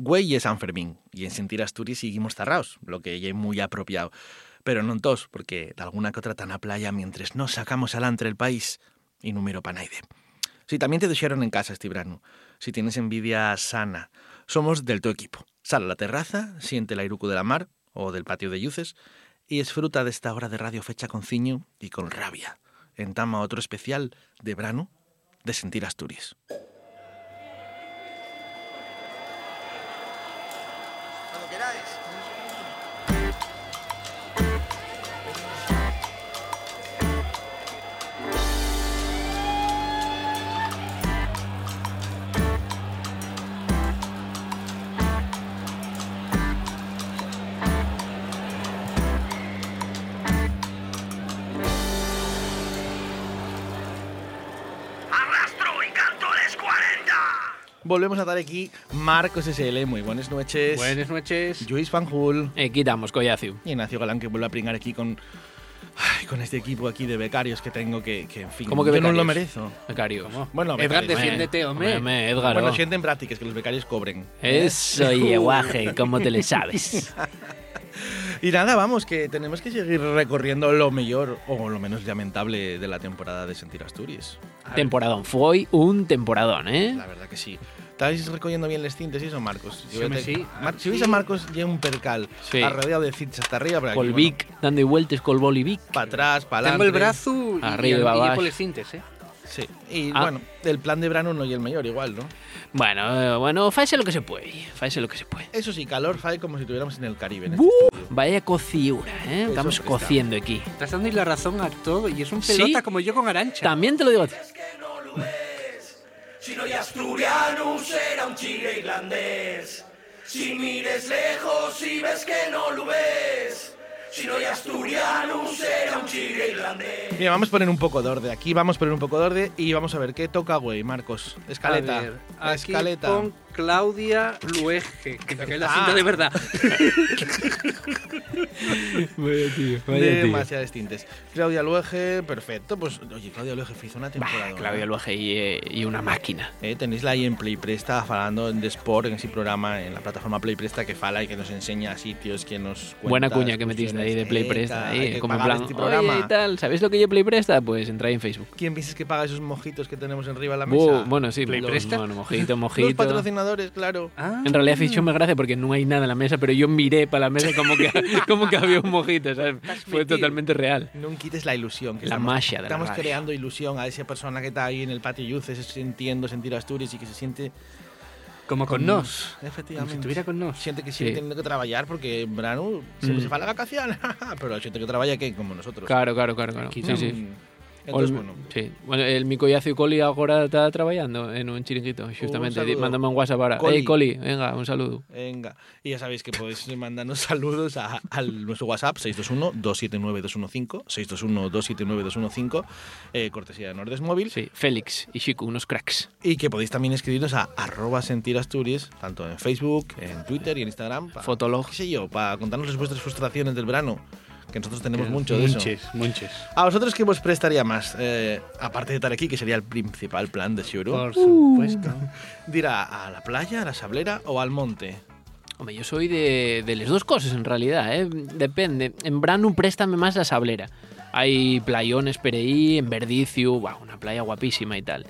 Güey es San Fermín, y en Sentir Asturias seguimos cerrados, lo que es muy apropiado. Pero non tos, porque de alguna que otra tan a playa mientras nos sacamos alantre el país y número panaide. Si también te dejaron en casa este verano, si tienes envidia sana, somos del tu equipo. Sal a la terraza, siente el airuco de la mar o del patio de yuces y disfruta de esta hora de radio fecha con ciño y con rabia. Entama otro especial de verano de Sentir Asturias. Volvemos a estar aquí Marcos SL, muy buenas noches. Buenas noches. Luis Fanjul Eh, quitamos, Collacio. y Ignacio Galán que vuelve a pringar aquí con ay, con este equipo aquí de becarios que tengo que, que en fin, ¿Cómo que yo no lo becarios? merezo. Becario. ¿Cómo? Bueno, Edgar, becarios. defiéndete, hombre. Hombre, Edgar. Bueno, sienten prácticas que los becarios cobren. Eso, guaje, ¿cómo te le sabes? Y nada, vamos, que tenemos que seguir recorriendo lo mejor o lo menos lamentable de la temporada de Sentir Asturias. temporadón. Fue un temporadón, ¿eh? La verdad que sí. ¿Estáis recogiendo bien las cintas y eso, Marcos? Sí, te- sí. Mar- si veis a Marcos, lleva un percal Sí. arrodeado de cintas hasta arriba. aquí, Col bueno, Vic, dando vueltas col bolivic. Para atrás, para Tengo el brazo y, Arriba, y, y abajo. por les cintes, ¿eh? Sí. Y Ah. bueno, el plan de verano no y el mayor igual, ¿no? Bueno, eh, bueno, faise lo que se puede. Faise lo que se puede. Eso sí, calor fae como si estuviéramos en el Caribe. en este. Vaya cociura, ¿eh? Eso Estamos que está. cociendo aquí. Estás dando la razón a todo y es un ¿Sí? pelota como yo con Arancha. También te lo digo a ti. Si no hay asturiano, será un chile irlandés. Si mires lejos y ves que no lo ves. Si no hay asturiano, será un chile irlandés. Mira, vamos a poner un poco de orden. Aquí vamos a poner un poco de orden y vamos a ver qué toca, güey, Marcos. Escaleta. A ver, aquí escaleta. pon Claudia Luege, que cae la Ah. cinta de verdad. Vaya tío, Demasiadas tintes. Claudia Luege, perfecto. Pues, oye, Claudia Luege hizo una temporada. Claudia Luege y, eh, y una máquina. Eh, tenéisla ahí en Play Presta, falando de Sport, en ese programa, en la plataforma Play Presta, que fala y que nos enseña sitios, que nos cuenta Buena cuña que metiste ahí de Play. Presta. Ahí, como en plan, este programa. oye y tal, ¿sabéis lo que yo Play Presta? Pues entra en Facebook. ¿Quién piensas que paga esos mojitos que tenemos arriba de la mesa? bueno, sí, ¿Play los- Presta? bueno, mojito, Los mojito. patrocinadores, claro. Ah. En realidad fichó me gracia porque no hay nada en la mesa, pero yo miré para la mesa como que, como que había un mojito, ¿sabes? Fue metido. totalmente real. No quites la ilusión. Que La estamos, magia de la Estamos radio. creando ilusión a esa persona que está ahí en el patio Yuces, sintiendo sentir Asturias y que se siente Como con nos. Como Efectivamente. si estuviera con nos. Siente que sigue Sí. teniendo que trabajar porque en verano siempre Mm. se fa la vacación. Pero siente que trabaja que como nosotros. Claro, claro, claro. claro. Aquí Sí, sí. Entonces, bueno. sí. Bueno, el mi collazo Coli ahora está trabajando en un chiringuito, justamente. saludo. Mándame un WhatsApp ahora. Coli. Hey, Coli, venga, un saludo. Venga, y ya sabéis que podéis mandarnos saludos a, al nuestro WhatsApp 621-279-215, 621-279-215, eh, cortesía de Nordes Móvil, Sí, Félix y Chico, unos cracks. y que podéis también escribirnos a arroba sentir Asturias, tanto en Facebook, en Twitter y en Instagram, Fotolog. qué sé yo, para contarnos vuestras frustraciones del verano, que nosotros tenemos mucho de eso. Munches, munches. ¿A vosotros qué os prestaría más? Eh, aparte de estar aquí, que sería el principal plan de Shuru, Por supuesto. dirá a la playa, a la sablera o al monte. Hombre, yo soy de, de las dos cosas en realidad, ¿eh? Depende. En Branu préstame más la sablera. Hay playones Pereí, en Verdicio, buah, una playa guapísima y tal.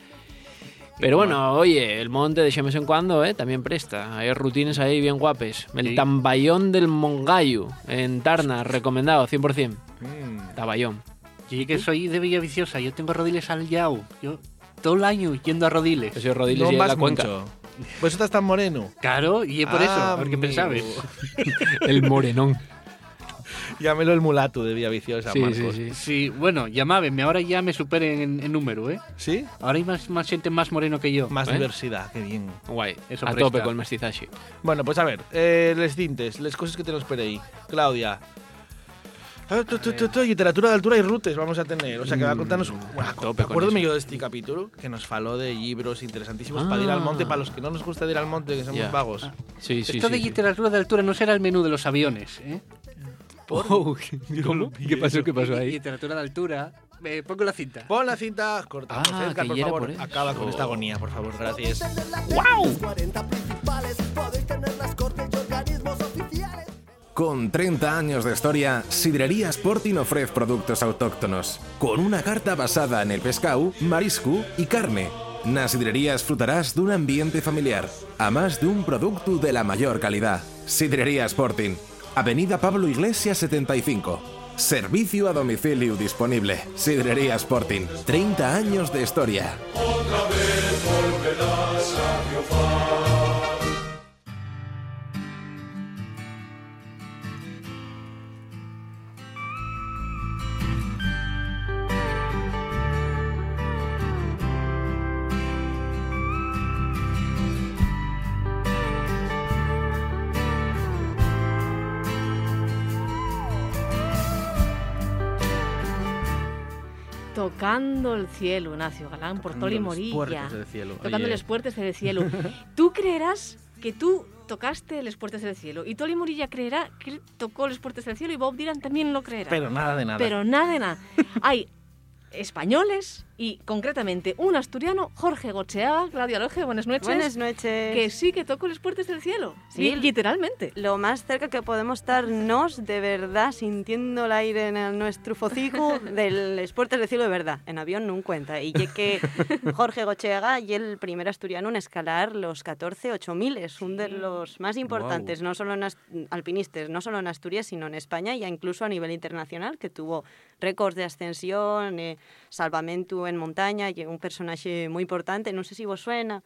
Pero bueno, oye, el monte de vez en cuando, ¿eh? También presta. Hay rutines ahí bien guapes. El Sí. Tambayón del Mongallo, en Tarna, recomendado, 100%. Mm. Tabayón. Yo que soy de Villa Viciosa, yo tengo rodiles al Yao. Yo todo el año yendo a rodiles. Ese Rodiles No y vas la cuenca. mucho. Pues estás tan moreno. Claro, y es por Ah, eso, porque amigo. pensabas. El morenón. Llámelo el mulato de Vía Viciosa, Sí, sí, Marcos. sí. Sí, bueno, llamábenme, ahora ya me superen en, en número, ¿eh? ¿Sí? Ahora hay más, más gente más moreno que yo. Más ¿Eh? diversidad, qué bien. Guay. Eso a presta. tope con el mestizaje. Bueno, pues a ver, eh, les tintes, les cosas que tenemos por ahí. Claudia. Ah, tu, tu, tu, tu, literatura de altura y rutes vamos a tener. O sea, que va a contarnos. Bueno, tope eso. yo de este capítulo que nos faló de libros interesantísimos para ir al monte, para los que no nos gusta ir al monte, que somos Ya. vagos. Sí, sí, Esto sí, de sí. literatura de altura no será el menú de los aviones, ¿eh? Oh, ¿Cómo? ¿Qué pasó? ¿Qué pasó ahí? Literatura de altura. Me pongo la cinta. Pon la cinta, cortamos. Ah, Edgar, por favor, por eso. acaba con esta agonía, por favor, gracias. ¡Wow! 40 principales podéis tener la Con 30 años de historia, Sidrería Sporting ofrece productos autóctonos, con una carta basada en el pescado, marisco y carne. Nas sidrerías frutarás d'un ambiente familiar, a más de un producto de la mayor calidad. Sidrería Sporting, Avenida Pablo Iglesias 75. Servicio a domicilio disponible. Sidrería Sporting, 30 años de historia. Tocando el cielo, Ignacio Galán, por Toli Tocando los Morilla. del cielo. Tocando Oye. los puertos del cielo. ¿Tú creerás que tú tocaste los puertos del cielo? Y Toli Morilla creerá que él tocó los puertos del cielo y Bob Dylan también lo creerá. Pero nada de nada. Pero nada de nada. Hay españoles y concretamente un asturiano, Jorge Gocheaga, Claudia Loge, buenas noches. Buenas noches. Que sí que tocó los puertos del cielo. Sí. Li- literalmente. Lo más cerca que podemos estar nos de verdad sintiendo el aire en el- nuestro focico del Esportes de Cielo de verdad. En avión no cuenta. Y que Jorge Gochega y el primer asturiano en escalar los 14 8000 es uno de los más importantes, no solo en alpinistas, no solo en Asturias, sino en España y incluso a nivel internacional, que tuvo récords de ascensión, eh, salvamento en montaña y un personaje muy importante. No sé si vos suena.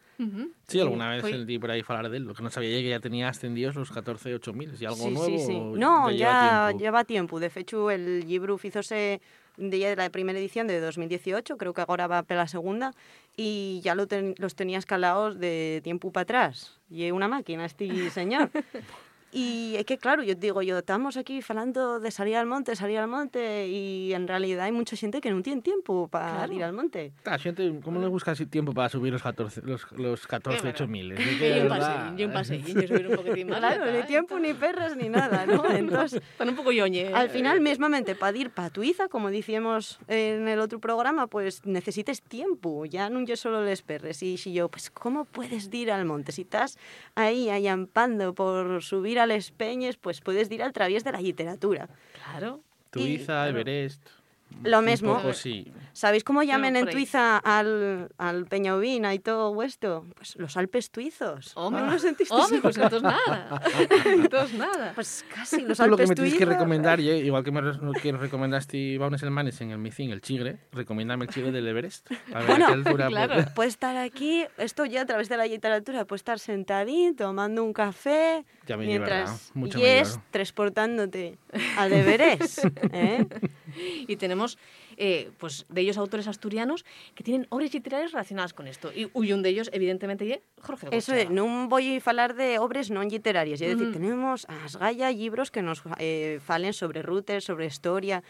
Sí, alguna vez Foi- sentí por ahí hablar de él. Lo que no sabía yo que ya tenía ascendidos los 14 8000. ¿Y algo sí, nuevo? Sí, sí. No, ya ya lleva tiempo? lleva tiempo. De hecho, el libro fízose de la primera edición de 2018, creo que ahora va para la segunda, y ya lo ten- los tenía escalados de tiempo para atrás. Y una máquina este señor. Y es que, claro, yo digo, yo estamos aquí hablando de salir al monte, salir al monte, y en realidad hay mucha gente que no tiene tiempo para Claro. ir al monte. Ah, gente, ¿Cómo le buscas tiempo para subir los 14, los, los 14 bueno. 8000? Es Y que, un verdad, paseo, y un paseo, y yo subir un poquitín más. Claro, ni tiempo, ni perras, ni nada, ¿no? Entonces, Están un poco yoñe. Al final, mismamente, para ir para Tuiza, como decíamos en el otro programa, pues necesites tiempo, ya no yo solo les perres. Y si yo, pues, ¿cómo puedes ir al monte? Si estás ahí ayampando por subir a les peñes, pues puedes ir al través de la literatura. Claro. Tuiza, Everest. Lo un mismo. poco sí. ¿Sabéis cómo llaman en. Tuiza al, al Peñaubina y todo esto? Pues los Alpes tuizos. Hombre, ¿No lo sentiste? Hombre, pues entonces nada. entonces nada. Pues casi, los Tú lo que Alpes me tienes que recomendar, y igual que me que recomendaste Baunes Elmanes en el Micín, el Chigre, recomiéndame el Chigre del Everest. A ver Bueno, a qué altura claro. puede- Puede estar aquí, esto ya a través de la literatura, puede estar sentadín, tomando un café, Ya me llevará, mientras mucho y es llevará. transportándote a deberes. ¿eh? Y tenemos eh, pues de ellos autores asturianos que tienen obras literarias relacionadas con esto. Y, y un de ellos, evidentemente, é Jorge Eso é, non voy a falar de obras non literarias, é dicir, Ujú. tenemos as Gaia libros que nos eh, falen sobre routes, sobre historia,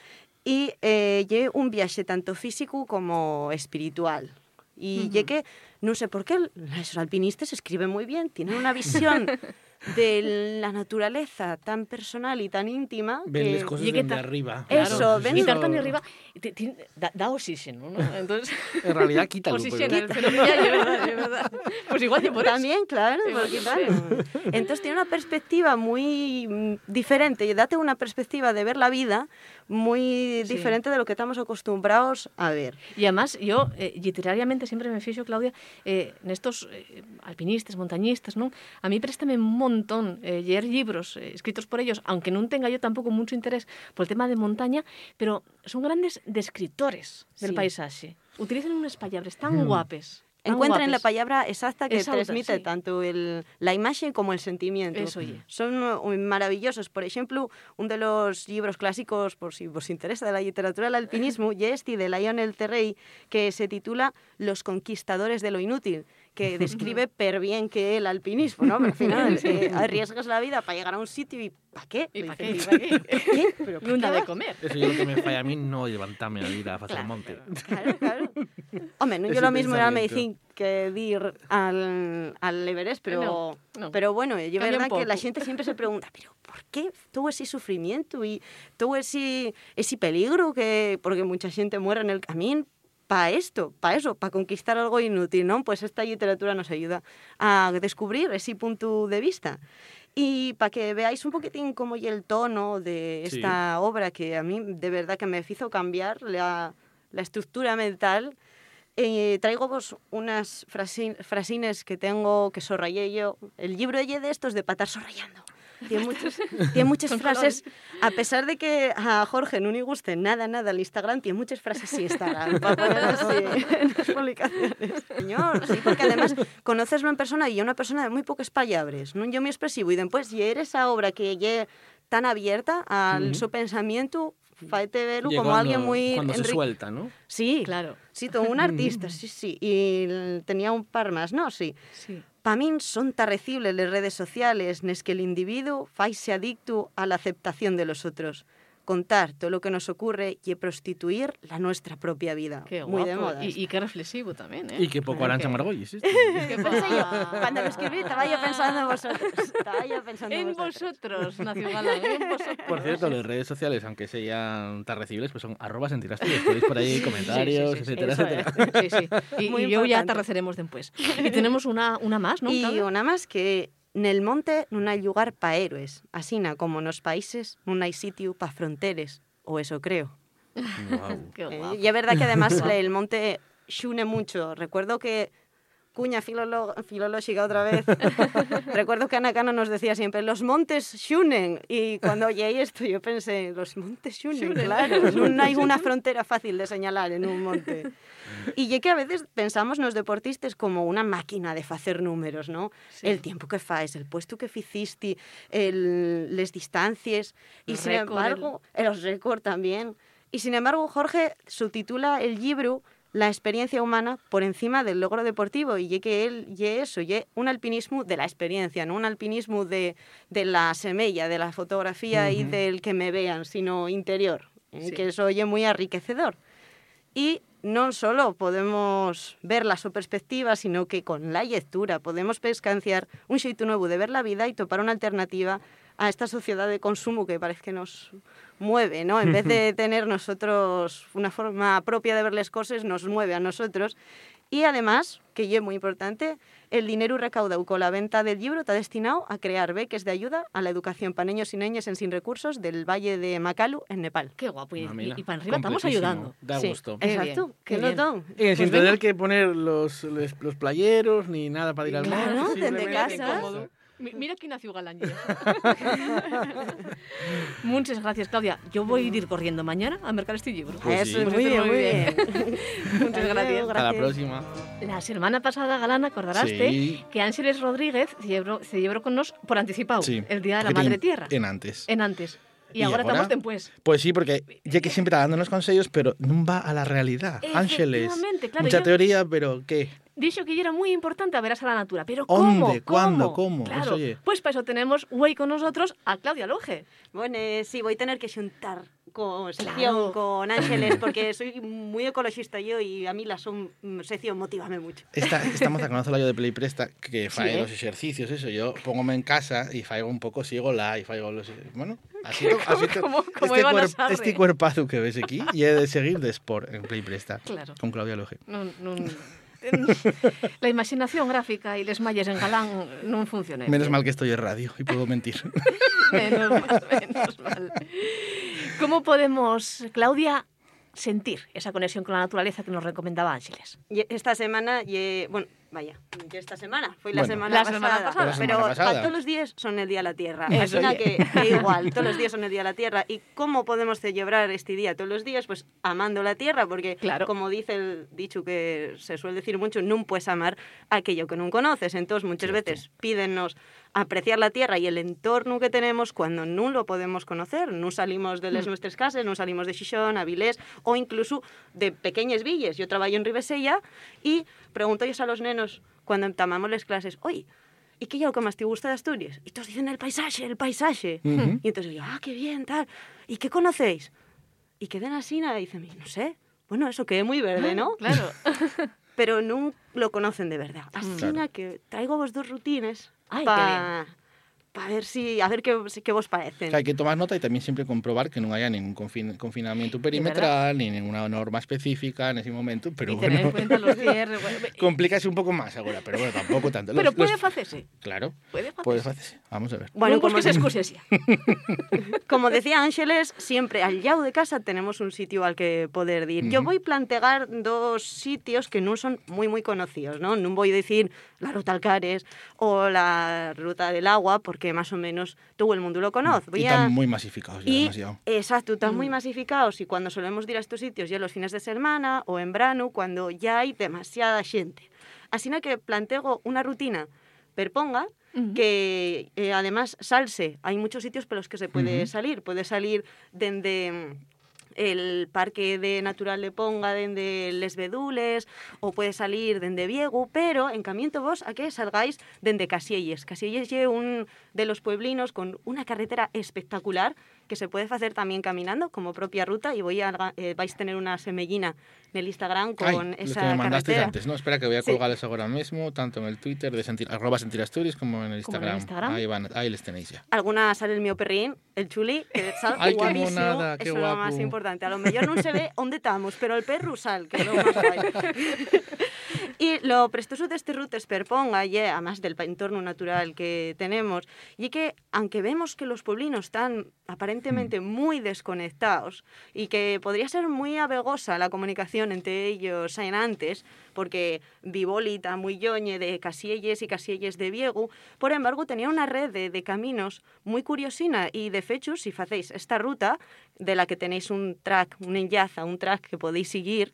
e eh, lle un viaxe tanto físico como espiritual. Y lle que, non sé por qué, los alpinistas escriben muy bien, tienen una visión de la naturaleza tan personal y tan íntima Ven que... las cosas y que desde ta- arriba. Eso, Claro, ven- Y eso- de arriba te- te- da, da oxígeno, ¿no? Entonces, En realidad quítalo. oxígeno, pero- pero ya, es verdad, es verdad. Pues igual que por eso. También, claro, porque que claro. Entonces tiene una perspectiva muy mm, diferente, y date una perspectiva de ver la vida muy Sí. diferente de lo que estamos acostumbrados a ver. Y además, yo eh, literariamente siempre me fixo, Claudia, eh, nestos eh, alpinistas, montañistas, ¿no? A mí préstame un montón eh, leer libros eh, escritos por ellos, aunque no tenga yo tampoco mucho interés por el tema de montaña, pero son grandes descriptores del Sí. paisaje. Utilizan unas palabras tan guapes. Encuentren la palabra exacta que Exacta, transmite sí. tanto el, la imagen como el sentimiento. Eso. Son uh, maravillosos. Por ejemplo, uno de los libros clásicos, por si os interesa, de la literatura del alpinismo, y este de Lionel Terrey, que se titula Los conquistadores de lo inútil, que describe per bien que el alpinismo, ¿no? Pero al final eh, arriesgas la vida para llegar a un sitio y ¿para qué? ¿Y pa' Dices, qué? ¿y pa' qué? ¿Pero pa' Non qué de comer. Eso es lo que me falla a mí, no levantarme a ir a hacer Claro, monte. Claro, claro. Hombre, no yo lo mismo era medicina que ir al, al Everest, pero, No, no. pero bueno, Cambia un verdad que la gente siempre se pregunta, pero ¿por qué todo ese sufrimiento y todo ese, ese peligro que, porque mucha gente muere en el camino? Para esto, para eso, para conquistar algo inútil, ¿no? Pues esta literatura nos ayuda a descubrir ese punto de vista. Y para que veáis un poquitín cómo y el tono de Sí. esta obra, que a mí de verdad que me hizo cambiar la, la estructura mental, eh, traigo vos unas frasin- frasines que tengo que sorrayé yo. El libro de estos de patar sorrayando. Tiene, muchos, tiene muchas frases, a pesar de que a Jorge no le guste nada, nada el Instagram, tiene muchas frases sí Instagram para poner así en las publicaciones. Señor, sí, porque además conoceslo en persona y es una persona de muy pocas palabras, no yo muy expresivo y después y eres esa obra que lle tan abierta al su pensamiento, faete verlo como alguien cuando- muy Cuando se suelta, ¿no? Sí, Claro. Sí, todo un artista, sí, sí. Y tenía un par más, ¿no? Sí. Sí. Para mí son terribles las redes sociales, nes que el individuo faise adicto a la aceptación de los otros. Contar todo lo que nos ocurre y prostituir la nuestra propia vida. Qué Muy de guapo. moda. Y, qué reflexivo también, ¿eh? Y qué poco Arancha que- Margolles. esto. ¿Qué Pensé yo, pasa? cuando lo escribí estaba yo pensando en vosotros. Estaba yo pensando en, vosotros. vosotros, Nacio Galán, en vosotros. Por cierto, las redes sociales, aunque sean tan recibles, pues son arroba. Podéis por ahí comentarios, sí, sí, sí, etcétera, eso etcétera. Sí, sí. Y, yo ya atardeceremos después. Y tenemos una, una más, ¿no? Y una más que nel monte non hai lugar pa héroes, asina como nos países non hai sitio pa fronteres, o eso creo. Qué Eh, y es verdad que además el monte xune mucho. Recuerdo que cuña filológica otra vez. Recuerdo que Ana Cano nos decía siempre, los montes xunen. Y cuando oí esto yo pensé, los montes xunen, claro. No hay una frontera fácil de señalar en un monte. Y ya que a veces pensamos nos deportistas como una máquina de facer números, ¿no? El tiempo que faes, el puesto que ficiste, el, les distancias. Y Los sin embargo, el... los récord también. Y sin embargo, Jorge subtitula el libro La experiencia humana por encima del logro deportivo y que él ye eso, ye un alpinismo de la experiencia, no un alpinismo de, de la semella, de la fotografía y del que me vean, sino interior, eh, Sí. que eso ye muy enriquecedor. Y no solo podemos verla a su perspectiva, sino que con la lectura podemos pescanciar un xeito nuevo de ver la vida y topar una alternativa a esta sociedad de consumo que parece que nos mueve, ¿no? En vez de tener nosotros una forma propia de ver las cosas, nos mueve a nosotros. Y además, que es muy importante, el dinero recaudado con la venta del libro está destinado a crear beques de ayuda a la educación para niños y niñas en sin recursos del Valle de Macalu, en Nepal. Qué guapo. Y, Ah, y, para arriba estamos ayudando. Da Sí, gusto. Qué Exacto, qué bien. don. Y sin Pues tener venga. que poner los, los, los playeros ni nada para ir al Claro, monte, desde casa. Mira que nació Galán. ya. Muchas gracias, Claudia. Yo voy a ir corriendo mañana a mercar este libro. Pues Eso, sí. muy bien, muy bien. Muchas gracias. Hasta la próxima. La semana pasada, Galán, acordaraste Sí. que Ángeles Rodríguez celebró, celebró con nos por anticipado Sí. el Día de la Porque Madre en- Tierra. En antes. En antes. Y, ¿Y ahora agora? estamos después. Pues sí, porque ya que siempre está dándonos consejos, pero no va a la realidad. Ángeles. Claro, Mucha yo- teoría, pero ¿qué? Dicho que era muy importante a verás a la natura. Pero ¿cómo? ¿Dónde? ¿Cuándo? ¿Cómo? ¿Cómo? Claro. Eso. Pues para eso tenemos güey con nosotros a Claudia Loge. Bueno, eh, sí, voy a tener que juntar con sección Claro. con Ángeles porque soy muy ecologista yo y a mí la son, mm, sección motivame mucho. Esta, esta moza conoce la yo de Play Presta que fae ¿eh? los ejercicios, eso. Yo póngome en casa y faigo un poco, sigo la y faigo los... Bueno, así, así como este, cuerp- este cuerpazo que ves aquí y he de seguir de Sport en Play Presta. Claro. Con Claudia Loge. Non, non, la imaginación gráfica y les malles en galán non funcionen. Menos mal que estoy en radio y puedo mentir. menos mal, menos mal. Como podemos, Claudia, sentir esa conexión con la naturaleza que nos recomendaba Ángeles? Esta semana, bueno, vaya, y esta semana, fue la Bueno. semana La pasada, semana pasada. La semana pero pasada. pa- todos los días son el Día de la Tierra. Eso, oye. que, que igual, todos los días son el Día de la Tierra. ¿Y cómo podemos celebrar este día todos los días? Pues amando la Tierra, porque Claro. como dice el dicho que se suele decir mucho, no puedes amar aquello que no conoces. Entonces, muchas veces pídennos apreciar la tierra y el entorno que tenemos cuando no lo podemos conocer. No salimos de Mm. las nuestras casas, no salimos de Xixón, Avilés o incluso de pequeñas villas. Yo trabajo en Ribesella y pregunto yo a los nenos cuando entamamos las clases, oye, ¿y qué es lo que más te gusta de Asturias? Y todos dicen el paisaje, el paisaje. Ujú. Y entonces yo, ah, qué bien, tal. ¿Y qué conocéis? Y quedan así, nada, dicen, no sé. Bueno, eso que es muy verde, ¿no? Claro. pero no lo conocen de verdad. Así Claro. que traigo vos dos rutines Ay, qué para para ver si a ver qué, qué vos parecen. Que hay que tomar nota y también siempre comprobar que no haya ningún confin- confinamiento perimetral ni ninguna norma específica en ese momento, pero y tener en bueno, cuenta los cierres. bueno, complícase un poco más ahora, pero bueno, tampoco tanto. pero puede los- facese. Claro, Puede hacerse. Vamos a ver. Bueno, como, busques excuses ya. como decía Ángeles, siempre al lado de casa tenemos un sitio al que poder ir. Yo voy a plantear dos sitios que no son muy muy conocidos, ¿no? No voy a decir la Ruta Alcares o la Ruta del Agua, porque más o menos todo el mundo lo conoce. Voy y a- están muy masificados ya Y, demasiado. exacto, están Mm. muy masificados y cuando solemos ir a estos sitios ya los fines de semana o en verano, cuando ya hay demasiada gente. Así que planteo una rutina perponga que eh, además salse. Hay muchos sitios por los que se puede salir. Puede salir desde el Parque de Natural de Ponga, desde Les Bedules, o puede salir desde Viegu, pero encamiento vos a que salgáis desde Casielles. Casielles es un de los pueblinos con una carretera espectacular que se puede hacer también caminando como propia ruta y voy a, eh, vais a tener una semellina en el Instagram Ay, con los esa que me mandaste carretera. antes, ¿no? Espera que voy a Sí. colgarles ahora mismo, tanto en el Twitter de sentir, arroba sentir Asturias como en el Como en Instagram. el Instagram. Ahí, van, ahí les tenéis ya. Alguna sale el mío perrín, el chuli, que sal Ay, qué guapísimo, monada, qué eso es lo guapo. más importante. importante. A lo mellor non se ve onde estamos, pero el perro sal, que é o máis. y lo prestoso de este ruta es perponga, y además del entorno natural que tenemos, y que aunque vemos que los pueblinos están aparentemente Mm. muy desconectados y que podría ser muy abegosa la comunicación entre ellos en antes, porque Vibolita muy yoñe de Casielles y Casielles de Viegu, por embargo tenía una red de, de caminos muy curiosina y de hecho si hacéis esta ruta de la que tenéis un track, un enllaza, un track que podéis seguir,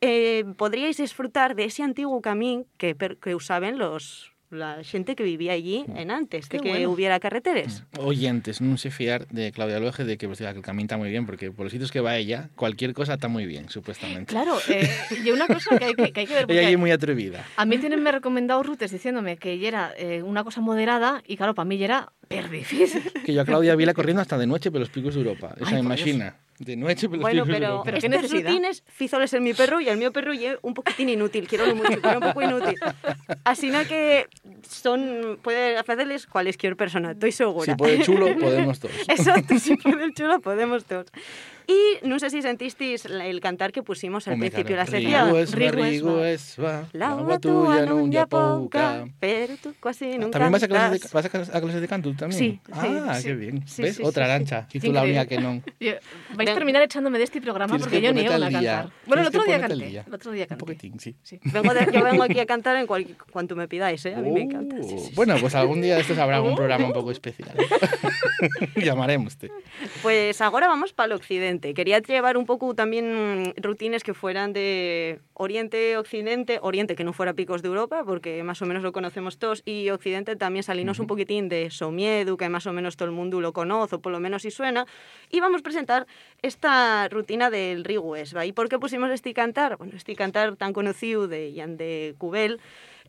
eh, podríais disfrutar de ese antiguo camino que, que usaban los la gente que vivía allí en antes de que bueno. hubiera carreteres. Oyentes, no se fiar de Claudia Loje de que, pues, que el camino está muy bien, porque por los sitios que va ella, cualquier cosa está muy bien, supuestamente. Claro, eh, y una cosa que hay que, que hay que ver. Ella es muy atrevida. A mí tienen me recomendado rutes diciéndome que era eh, una cosa moderada y claro, para mí era per difícil. Que yo a Claudia vi la corriendo hasta de noche por los picos de Europa. Esa imagina. De noche por los Bueno, pero. Pero qué estas necesidad. rutines, fizoles en mi perro y el mío perro es un poquitín inútil, quiero mucho, pero un poco inútil. Así no que son, puede hacerles cualquier persona, estoy segura. Si puede chulo, podemos todos. Exacto, si puede el chulo podemos todos. Y no sé si sentisteis el cantar que pusimos al principio de la sección. Rigo es va, Rigo es rigo va. es va, La agua tuya ya pouca. pero tú casi nunca ¿También vas a clases, de, vas a clases- de canto también? Sí, Ah, sí. qué bien. Sí, ¿Ves? sí, Otra sí, sí. arancha. Y tú la única que no. Vais a terminar echándome de este programa Tienes porque que yo ni ponerte una al a cantar. Bueno, el otro día canté. día. El otro día Un canté. poquitín, sí. Sí. Vengo de- yo vengo aquí a cantar en cual, cuanto me pidáis, ¿eh? A mí me encanta. sí. Uh, Bueno, pues algún día de estos habrá un programa un poco especial. Llamaremos. Pues ahora vamos para el occidente. Quería llevar un poco también mm, rutines que fueran de Oriente, Occidente, Oriente que no fuera picos de Europa, porque más o menos lo conocemos todos, y Occidente también salimos un poquitín de Somiedu, que más o menos todo el mundo lo conoce, o por lo menos si suena, y vamos a presentar esta rutina del Riguesba. ¿Y por qué pusimos este cantar? Bueno, este cantar tan conocido de Jan de Cubel,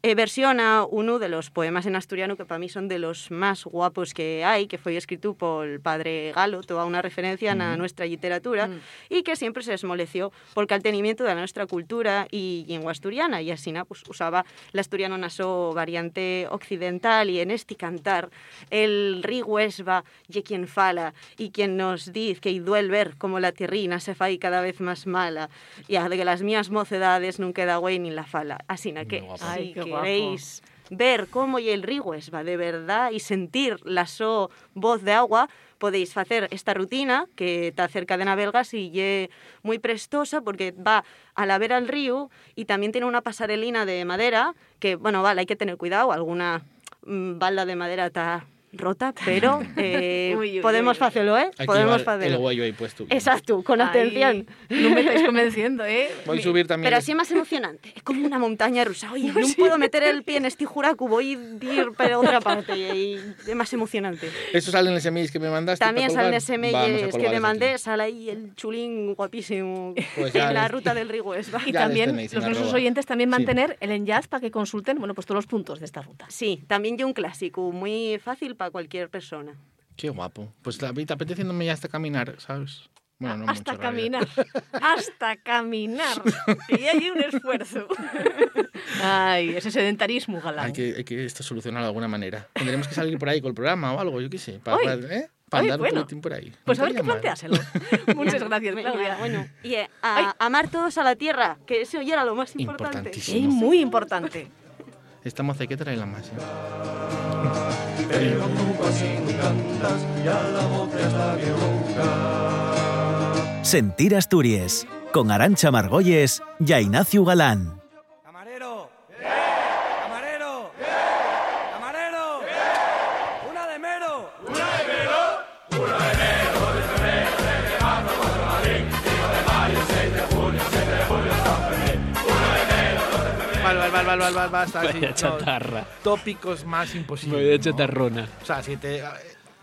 eh, versiona uno de los poemas en asturiano que para mí son de los más guapos que hay, que fue escrito por el padre Galo, toda una referencia a nuestra literatura, Mm. y que siempre se esmoleció por el caltenimiento de nuestra cultura y lengua asturiana, y así pues, usaba la asturiano naso variante occidental, y en este cantar el riguesba y quien fala, y quien nos dice que y duele ver como la tierrina se fai cada vez más mala, y a de que las mías mocedades nunca queda güey ni la fala. Así na que. Ay, qué. Queréis ver cómo y el riguesba de verdad y sentir la so voz de agua, podéis hacer esta rutina que está cerca de Navelgas y ye muy prestosa porque va a la vera al río y también tiene una pasarelina de madera que, bueno, vale, hay que tener cuidado, alguna mm, balda de madera está rota, pero eh, Uy, uy, podemos hacerlo, ¿eh? Hay que podemos el hacerlo. huello ahí puesto. bien. Exacto, con Ay, atención. No me estáis convenciendo, ¿eh? Voy a subir también. Pero así es más emocionante. Es como una montaña rusa. Oye, no puedo meter el pie en este juracu, voy a ir para otra parte y es más emocionante. ¿Eso sale en el semillas que me mandaste? También salen a SMLs que aquí. mandé, sale ahí el chulín guapísimo Pues en la les- ruta del Riguesba. Y también los nuestros oyentes también Sí. mantener el enlace para que consulten, bueno, pues todos los puntos de esta ruta. Sí, también yo un clásico, muy fácil para cualquier persona. Qué guapo. Pues la vida apeteciéndome ya hasta caminar, ¿sabes? Bueno, no hasta mucho, caminar. hasta caminar. Y hay un esfuerzo. Ay, ese sedentarismo galán. Hay que, hay que esto solucionarlo de alguna manera. Tendremos que salir por ahí con el programa o algo, yo qué sé. Para, Ay, ¿eh? Para andar bueno. un poquitín por ahí. Pues No a ver qué planteáselo. Muchas gracias, Claudia. Bueno, y eh, a, amar todos a la tierra, que ese hoy era lo más importante. Importantísimo. Sí, muy importante. Esta moza hay que traerla más. ¿eh? Pero. Sentir Asturias, con Arancha Margolles y Ignacio Galán. Vale, vale, vale, vale, basta. Vaya chatarra. tópicos más imposibles. Vaya ¿no? chatarrona. O sea, si te...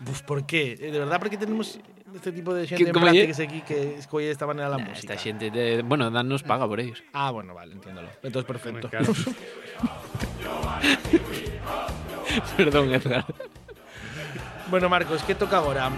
Pues, ¿por qué? De verdad, ¿por qué tenemos este tipo de gente en prácticas ye- aquí que escoge de esta manera la Nah, música? esta xente, de- bueno, Dan nos paga por ellos. Ah, bueno, vale, entiéndolo. Entonces, perfecto. Perdón, Edgar. bueno, Marcos, ¿qué toca ahora?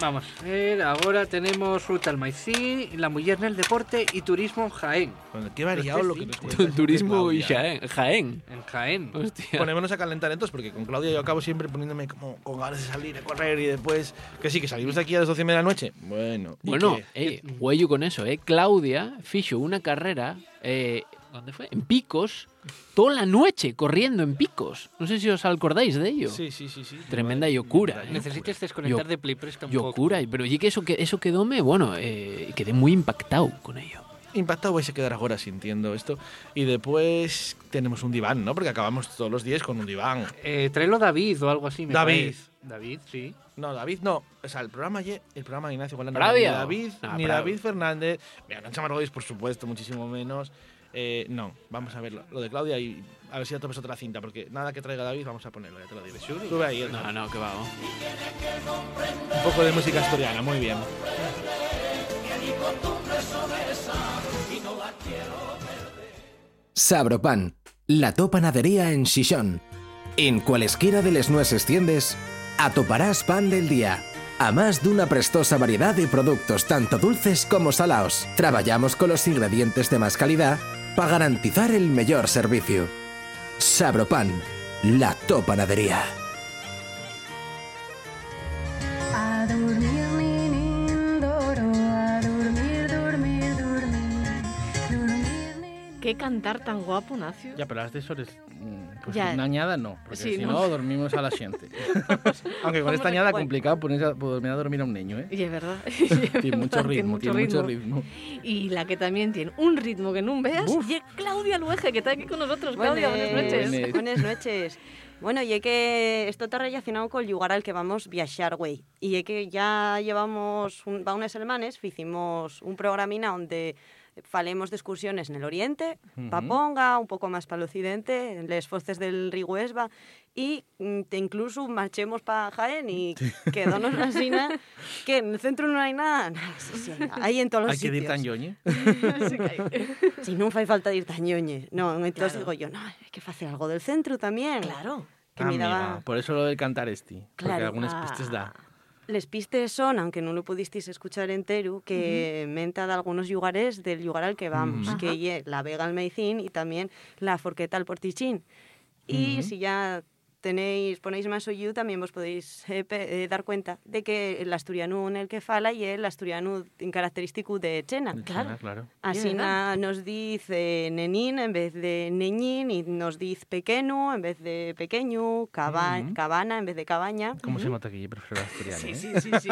Vamos a ver, ahora tenemos Ruta al Maicín, La Muller en el Deporte y Turismo en Jaén. Bueno, qué variado lo que nos cuentas. Turismo y. Jaén. Jaén. En Jaén. Hostia. Ponémonos a calentar entonces, porque con Claudia yo acabo siempre poniéndome como con ganas de salir a correr y después... Que sí, que salimos de aquí a las 12 y media de la noche. Bueno, ¿y Bueno, eh, huello con eso, eh. Claudia fixo una carrera, eh, ¿dónde fue? En Picos, toda la noche corriendo en Picos. No sé si os acordáis de ello. Sí, sí, sí, sí. Tremenda locura. eh. Necesitas desconectar Yo- de Playpresta un poco. Locura, pero oye que eso, que eso quedóme, bueno, eh, quedé muy impactado con ello. Impactado vais a quedar ahora sintiendo esto. Y después tenemos un diván, ¿no? Porque acabamos todos los días con un diván. Eh, tráelo David o algo así. me David. parece. David, sí. No, David no. O sea, el programa, el programa de Ignacio. Bravia. Ni David, Ah, ni. David Fernández. Ni Arancha Margolles, por supuesto, muchísimo menos. Eh, no, vamos a ver lo, lo de Claudia y a ver si ya tomas otra cinta, porque nada que traiga David vamos a ponerlo, ya te lo digo. Sube ahí. No, no, que va. oh. un poco de música asturiana, muy bien. Sabropan, la to panadería en Xixón. En cualesquiera de les nueces tiendes, atoparás pan del día. A más de una prestosa variedad de productos tanto dulces como salaos. Trabajamos con los ingredientes de más calidad para garantizar el mejor servicio. Sabropan, la to panadería. Qué cantar tan guapo, Nacio. Ya, pero las de eso es pues Ya. una añada no, porque Sí, si no. no, dormimos a la siente. Aunque con esta añada bueno. complicado ponerse a, dormir a dormir a un niño, ¿eh? Y es verdad. Tiene mucho ritmo, tiene mucho ritmo. Y la que también tiene un ritmo que no veas, y es Claudia Luege, que está aquí con nosotros. Claudia, buenas noches. Buenas. Buenas noches. Bueno, y es que esto está relacionado con el lugar al que vamos viajar, güey. Y es que ya llevamos un, va unas semanas, hicimos un programina donde falemos de excursiones en el oriente, pa Ponga, un poco más para el occidente, en les foces del río Esba, y mm, te incluso marchemos para Jaén y quedónos la sina, que en el centro no hay nada. Sí, sí, hay en todos los Hay que ir sitios. tan. Sí que hay. Si no fai falta ir tan ñoñe. No, entonces Claro. digo yo, no, hay que hacer algo del centro también. Claro. Que daba... Por eso lo del cantar este. Porque Claro. algunas Ah. pistas da. Les pistes son, aunque no lo pudisteis escuchar entero, que menta de algunos lugares del lugar al que vamos, que ye la Vega al Meicín y también la Forqueta al Portichín. Y si ya tenéis, ponéis más oído, también vos podéis eh, pe- eh, dar cuenta de que el asturiano en el que fala y el asturiano característico de Chena. Claro, claro. Así na- nos dice nenín en vez de neñín y nos dice pequeño en vez de pequeño, caba- Ujú. cabana en vez de cabaña. ¿Cómo se nota que yo prefiero la asturiana? Sí, eh? sí, sí, sí.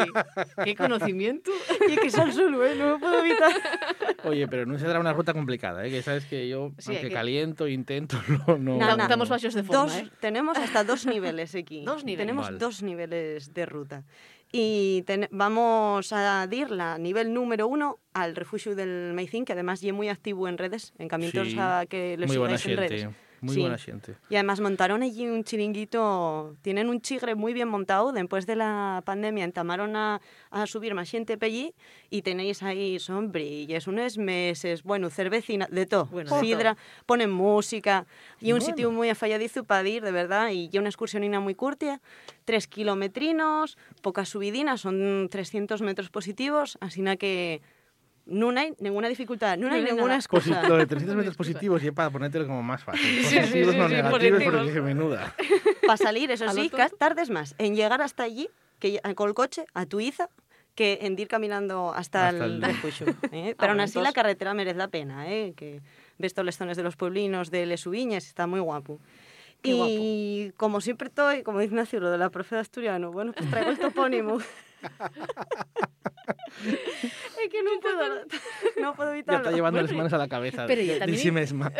Qué conocimiento. Y que son solo, ¿eh? no lo puedo evitar. Oye, pero no será una ruta complicada, ¿eh? Que sabes que yo, Sí, aunque que- caliento, intento, no... no Na, na. Estamos bajos de forma, Dos- ¿eh? Tenemos hasta dos niveles aquí. Dos niveles. Tenemos Vale. dos niveles de ruta. Y ten- vamos a dirla nivel número uno al refugio del Meicín, que además es muy activo en redes, en caminos Sí, a que les sigáis en redes. Muy Sí. buena gente. Y además montaron allí un chiringuito, tienen un chigre muy bien montado, después de la pandemia entamaron a, a subir más gente para allí y tenéis ahí sombrillas, unos meses, bueno, cervecina, de todo, Bueno, sidra, ponen música y un sitio muy afalladizo para ir, de verdad, y ya una excursionina muy curtia, tres kilometrinos, pocas subidinas, son 300 metros positivos, así na que no hay ninguna dificultad, no hay No hay ninguna nada. excusa. Posi- lo de 300 metros positivos y para ponértelo como más fácil. Sí, sí, Positivos, sí, no sí, negativos, positivos. porque menuda. para salir, eso sí, tardes más en llegar hasta allí que con el coche a Tuiza que en ir caminando hasta, Hasta el el- refugio. ¿eh? Ah, Pero aún bueno, así la carretera merece la pena, ¿eh? que ves todos los zonas de los pueblinos de Les Ubiñas, está muy guapo. Qué y como siempre estoy, como dice Ignacio, lo de la profe de asturiano, bueno, pues traigo el topónimo. es que no puedo, no puedo Ya evitarlo. está llevando las Bueno, manos a la cabeza pero de también- sí misma.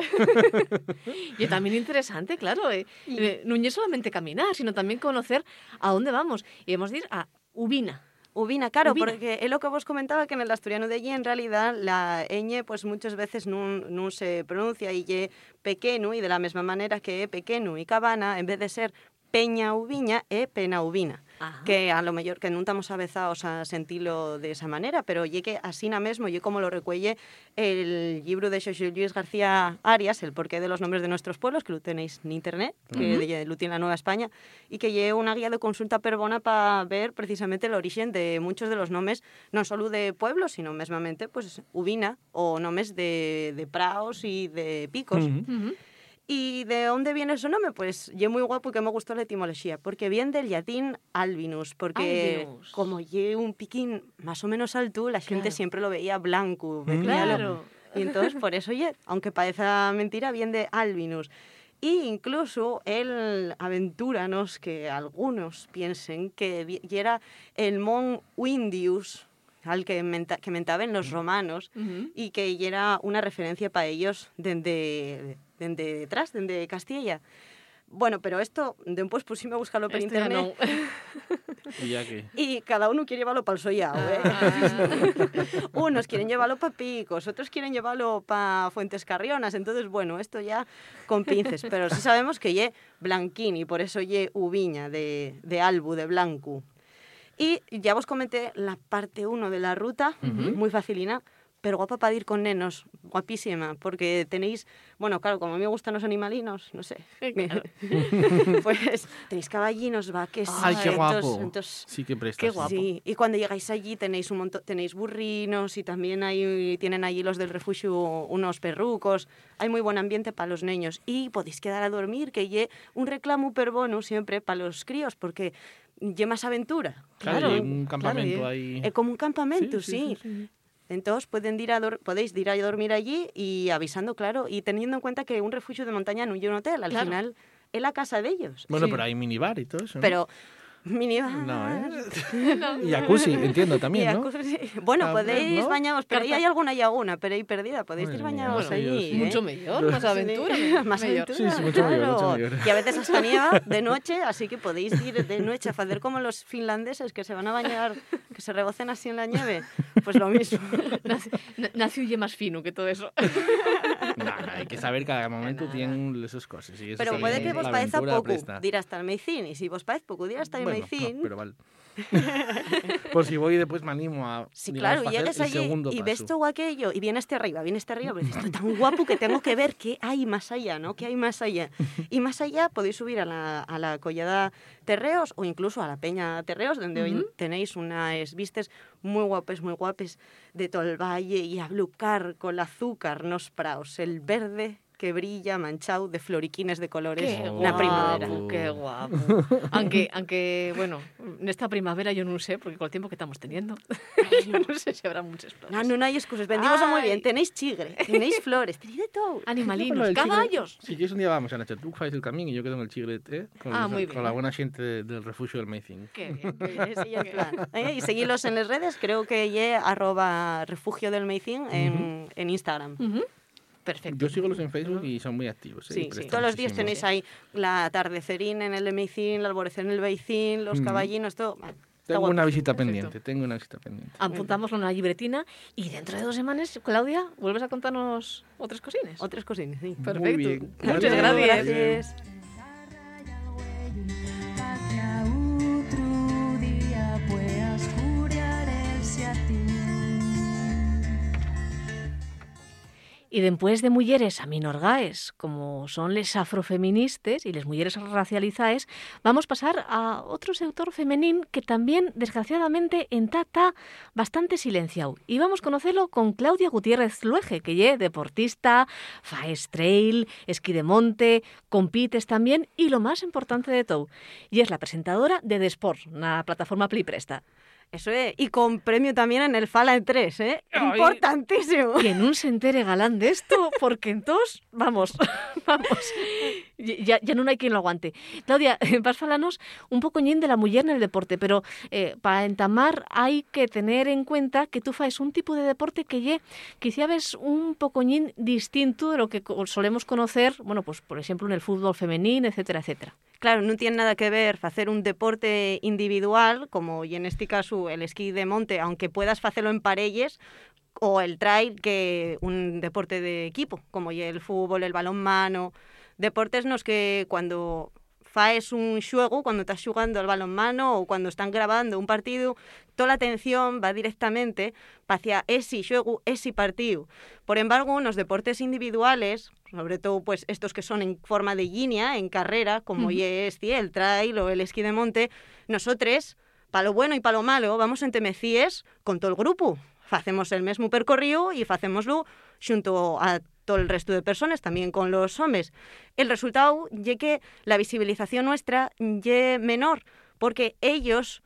Y también interesante, claro. eh, eh, no es solamente caminar, sino también conocer a dónde vamos. Y hemos de ir a Ubina. Ubina, claro, Ubina. porque es lo que vos comentaba que en el asturiano de allí en realidad la ñ pues muchas veces no se pronuncia y ye pequeño y de la misma manera que pequeño y cabana en vez de ser peña uviña e pena ubina. Ajá. Que a lo mejor que no estamos avezados a sentirlo de esa manera, pero ye que así na mesmo, yo como lo recuelle el libro de Xosé Luis García Arias, El porqué de los nombres de nuestros pueblos, que lo tenéis en internet, que lo tiene la Nueva España, y que lleve una guía de consulta perbona para ver precisamente el origen de muchos de los nombres, no solo de pueblos, sino mesmamente pues ubina o nombres de, de praos y de picos. Ujú. ¿Y de dónde viene su nombre? Pues yo muy guapo que me gustó la etimología, porque viene del latín albinus, porque Albinus. como lle un piquín más o menos alto, la gente Claro. siempre lo veía blanco. veíalo. Claro. Y entonces por eso, oye, aunque parezca mentira, viene de albinus. Y incluso él aventúranos que algunos piensen que era el mon Windius, al que, menta, que mentaban los romanos, Ujú. y que era una referencia para ellos desde detrás, desde Castilla. Bueno, pero esto, después pusimos a buscarlo por Esto ya internet. Y ya que... y cada uno quiere llevarlo para el sollao, ¿eh? Ah. Unos quieren llevarlo para Picos, otros quieren llevarlo para Fuentes Carrionas, entonces, bueno, esto ya con pinces, pero sí sabemos que ye Blanquín y por eso ye Uviña, de, de Albu, de Blancu. Y ya vos comenté la parte 1 de la ruta, muy facilina, pero guapa para ir con nenos, guapísima, porque tenéis, bueno, claro, como a mí me gustan los animalinos, no sé, Claro. pues tenéis caballinos, vaques, Ay, qué guapo. entonces, Sí que prestas. Qué guapo. Sí, y cuando llegáis allí tenéis un montón, tenéis burrinos y también hay, tienen allí los del refugio unos perrucos. Hay muy buen ambiente para los niños y podéis quedar a dormir, que lle un reclamo per bonus siempre para los críos porque lle más aventura. Claro, Claro, y un claro, campamento y- ahí. Es como un campamento, Sí, sí. sí, sí, sí. Entonces pueden ir a podéis ir a dormir allí y avisando, claro, y teniendo en cuenta que un refugio de montaña no es un hotel, al Claro. final es la casa de ellos. Bueno, Sí. pero hay minibar y todo eso. ¿no? Pero minibar. No, ¿eh? Y jacuzzi, entiendo también, ¿no? Bueno, Ah, podéis ¿no? bañaros, pero ahí hay alguna laguna, pero ahí perdida, podéis Madre ir mía, bañados bueno, allí. ¿eh? Mucho mejor, más aventura. Sí, más aventura. Sí, sí, mucho mejor, mucho claro. mejor. Y a veces hasta nieva de noche, así que podéis ir de noche a hacer como los finlandeses que se van a bañar, que se rebocen así en la nieve. Pues lo mismo. Nace- na- Nace huye más fino que todo eso. Nah, hay que saber cada momento tienen esas cosas. y eso Pero puede que vos parezca aventura poco presta. dir hasta el Meicín, y si vos parece poco dir hasta el Bueno, pero vale. Por si voy después me animo a. Sí, digamos, claro, llegas allí y ves todo aquello y vienes este arriba, vienes este arriba, pero dices, esto tan guapo que tengo que ver qué hay más allá, ¿no? ¿Qué hay más allá? Y más allá podéis subir a la, a la collada Terreos o incluso a la Peña Terreos, donde hoy tenéis unas vistas muy guapes, muy guapes de todo el valle y a blucar con el azúcar nos praos, el verde que brilla manchado de floriquines de colores Qué na primavera. qué guapo. Aunque, aunque, bueno, en esta primavera yo no sé, porque con el tiempo que estamos teniendo, yo no sé si habrá muchas flores. No, no, no hay excusas. Vendimos muy bien. Tenéis chigre, tenéis flores, tenéis de todo. Animalinos, caballos. Si quieres un día vamos a Nacho, tú haces el camino y yo quedo en el chigre, ¿eh? Con, Ah, los- con bien. la buena gente de- del refugio del Amazing. Qué bien. Es plan. ¿eh? Y seguidlos en las redes, creo que ye arroba refugio del Meicín en, en Instagram. Perfecto. Yo sigo los en Facebook y son muy activos. ¿eh? Sí, sí. Todos los días tenéis ahí la atardecerín en el Meicín, el alborecer en el Beicín, los caballinos, todo. Tengo una visita perfecto. pendiente, tengo una visita pendiente. Apuntámoslo en una libretina y dentro de dos semanas, Claudia, vuelves a contarnos otras cosines. Otras cosines, sí. Perfecto. bien. Muchas Gracias. gracias. Y después de mujeres aminorgaes, como son les afrofeministes y les mujeres racializaes, vamos a pasar a otro sector femenín que también, desgraciadamente, en Tata bastante silenciado. Y vamos a conocerlo con Claudia Gutiérrez Luege, que es deportista, faes trail, esquí de monte, compites también y lo más importante de todo, y es la presentadora de Desport, una plataforma Plipresta. Eso es. Y con premio también en el Fala 3, ¿eh? Ay. Importantísimo. Que no se entere galán de esto, porque entonces, vamos, vamos, ya, ya no hay quien lo aguante. Claudia, vas falanos un pocoñín de la mujer en el deporte, pero eh, para entamar hay que tener en cuenta que tú faes un tipo de deporte que lle, quizá ves un pocoñín distinto de lo que solemos conocer, bueno, pues por ejemplo en el fútbol femenino, etcétera, etcétera. Claro, non tiene nada que ver facer un deporte individual, como y en este caso el esquí de monte, aunque puedas facelo en parelles, o el trail, que un deporte de equipo, como y el fútbol, el balonmano, deportes nos que cuando faes un xuego, cuando estás xugando al balonmano ou cuando están grabando un partido, toda a atención va directamente hacia ese xuego, ese partido. Por embargo, nos deportes individuales, sobre todo pues estos que son en forma de línea, en carrera, como uh -huh. el trail o el esquí de monte, nosotros, para lo bueno y para lo malo, vamos en temecíes con todo el grupo. Facemos el mesmo percorrido y facémoslo xunto a todo el resto de personas, también con los hombres. El resultado es que la visibilización nuestra es menor, porque ellos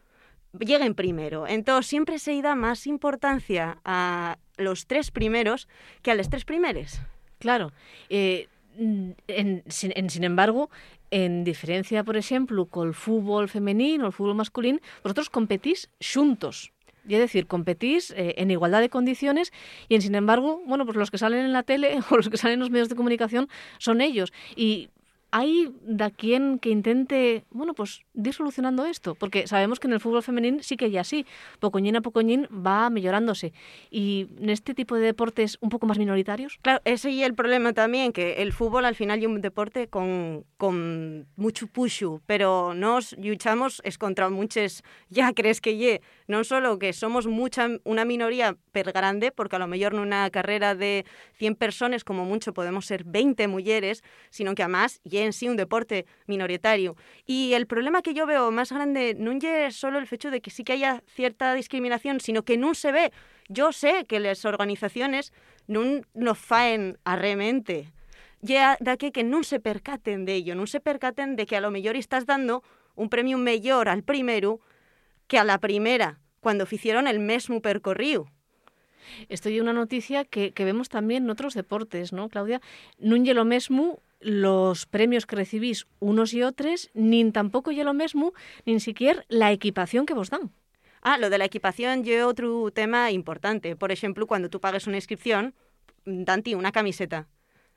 lleguen primero. Entonces siempre se da más importancia a los tres primeros que a los tres primeros. Claro. Eh, en, sin, en, sin embargo, en diferencia, por ejemplo, con el fútbol femenino o el fútbol masculino, vosotros competís juntos. Y es decir, competís eh, en igualdad de condiciones y, sin embargo, bueno, pues los que salen en la tele o los que salen en los medios de comunicación son ellos. Y hay de quien que intente, bueno, pues ir esto, porque sabemos que en el fútbol femenino sí que ya así, pocoñín a pocoñín va mejorándose. Y en este tipo de deportes un poco más minoritarios. Claro, ese es el problema también, que el fútbol al final es un deporte con, mucho pushu, pero nos luchamos es contra muchos, ya crees que ye, no solo que somos mucha una minoría per grande, porque a lo mejor en una carrera de 100 personas como mucho podemos ser 20 mujeres, sino que además ye en sí un deporte minoritario. Y el problema que yo veo más grande no es solo el hecho de que sí que haya cierta discriminación, sino que no se ve. Yo sé que las organizaciones no nos faen arremente. Ya da que que non se percaten de ello, non se percaten de que a lo mellor estás dando un premio mellor al primero que a la primera, cuando hicieron el mesmo percorrido. Esto es una noticia que, que vemos también en otros deportes, ¿no, Claudia? Non lle lo mesmo los premios que recibís unos y otros, ni tampoco lle lo mesmo, ni siquiera la equipación que vos dan. Ah, lo de la equipación es otro tema importante. Por ejemplo, cuando tú pagas una inscripción, dan ti una camiseta.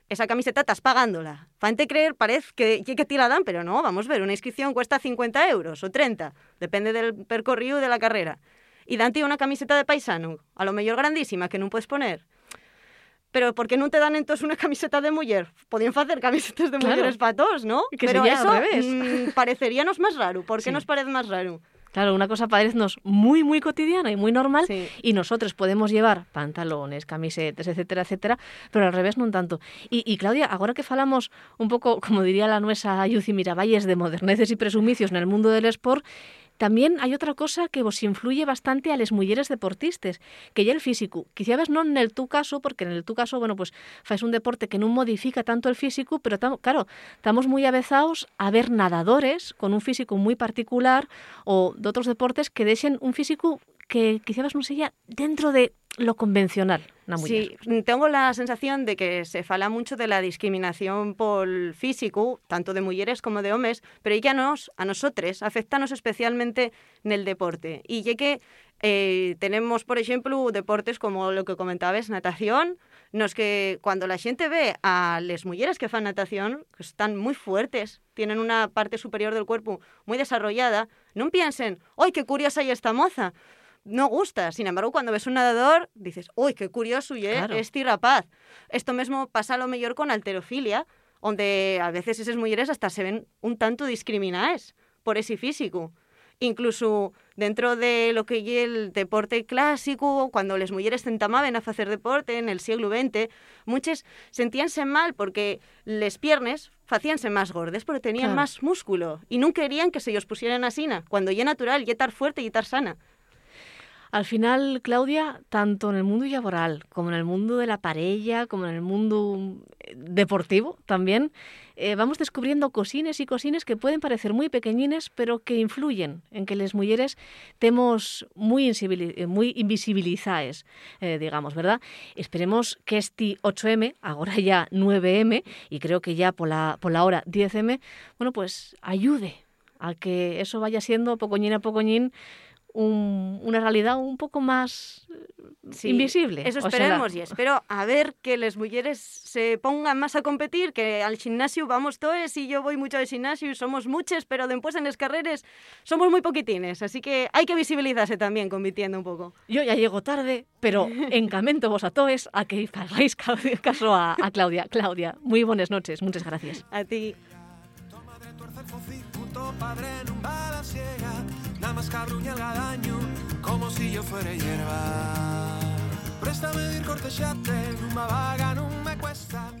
Esa camiseta estás pagándola. Fante creer, parece que, que te la dan, pero no, vamos a ver, una inscripción cuesta 50 euros o 30, depende del percorrido de la carrera. Y dan ti una camiseta de paisano, a lo mejor grandísima, que no puedes poner. Pero ¿por qué no te dan entonces una camiseta de mujer? Podrían hacer camisetas de Claro. mujeres para todos, ¿no? Que Pero sería al eso revés. mm, pareceríanos más raro. ¿Por qué Sí. nos parece más raro? Claro, una cosa parecernos muy, muy cotidiana y muy normal, Sí. y nosotros podemos llevar pantalones, camisetas, etcétera, etcétera, pero al revés non tanto. Y, Claudia, ahora que falamos un poco, como diría la nuesa Yuci Miravalles, de moderneces y presumicios en el mundo del sport, también hay otra cosa que vos influye bastante a las mujeres deportistas, que ya el físico. Quizá ves no en el tu caso, porque en el tu caso, bueno, pues fais un deporte que no modifica tanto el físico, pero tam- claro, estamos muy avezados a ver nadadores con un físico muy particular o de otros deportes que dejen un físico que no sea dentro de lo convencional. Sí, tengo la sensación de que se fala mucho de la discriminación por físico, tanto de mujeres como de hombres, pero ya nos, a nosotros, afectanos especialmente en el deporte. Y ya que eh, tenemos, por ejemplo, deportes como lo que comentabas, natación, nos que cuando la xente ve a les mulleres que fan natación, que están muy fuertes, tienen una parte superior del cuerpo muy desarrollada, non piensen, ¡ay, qué curiosa y esta moza! No gusta. Sin embargo, cuando ves un nadador, dices, ¡uy, qué curioso y Claro. este rapaz! Esto mismo pasa a lo mejor con alterofilia, donde a veces esas mujeres hasta se ven un tanto discriminadas por ese físico. Incluso dentro de lo que é el deporte clásico, cuando las mujeres tentamaban a hacer deporte en el siglo XX, muchas sentíanse mal porque les piernas facíanse más gordes porque tenían Claro. más músculo y no querían que se ellos pusieran asina, cuando ya natural, ya estar fuerte y estar sana. Al final, Claudia, tanto en el mundo laboral como en el mundo de la parella, como en el mundo eh, deportivo también, eh, vamos descubriendo cosines y cosines que pueden parecer muy pequeñines, pero que influyen en que las mujeres temos muy, eh, invisibilizadas, eh, digamos, ¿verdad? Esperemos que este 8M, ahora ya 9M, y creo que ya por la, por la hora 10M, bueno, pues ayude a que eso vaya siendo pocoñín a pocoñín un- una realidad un poco más eh, Sí, invisible. Eso esperemos y espero a ver que las mujeres se pongan más a competir, que al gimnasio vamos todos y yo voy mucho al gimnasio y somos muchas, pero después en las carreras somos muy poquitines, así que hay que visibilizarse también compitiendo un poco. Yo ya llego tarde, pero encamento vos a todos a que hagáis ca- caso a, a Claudia. Claudia, muy buenas noches, muchas gracias. A ti. Puto padre non balanciega Nada más cabruña el gadaño Como si yo fuera hierba. Préstame dir cortexate Nunha vaga non me cuesta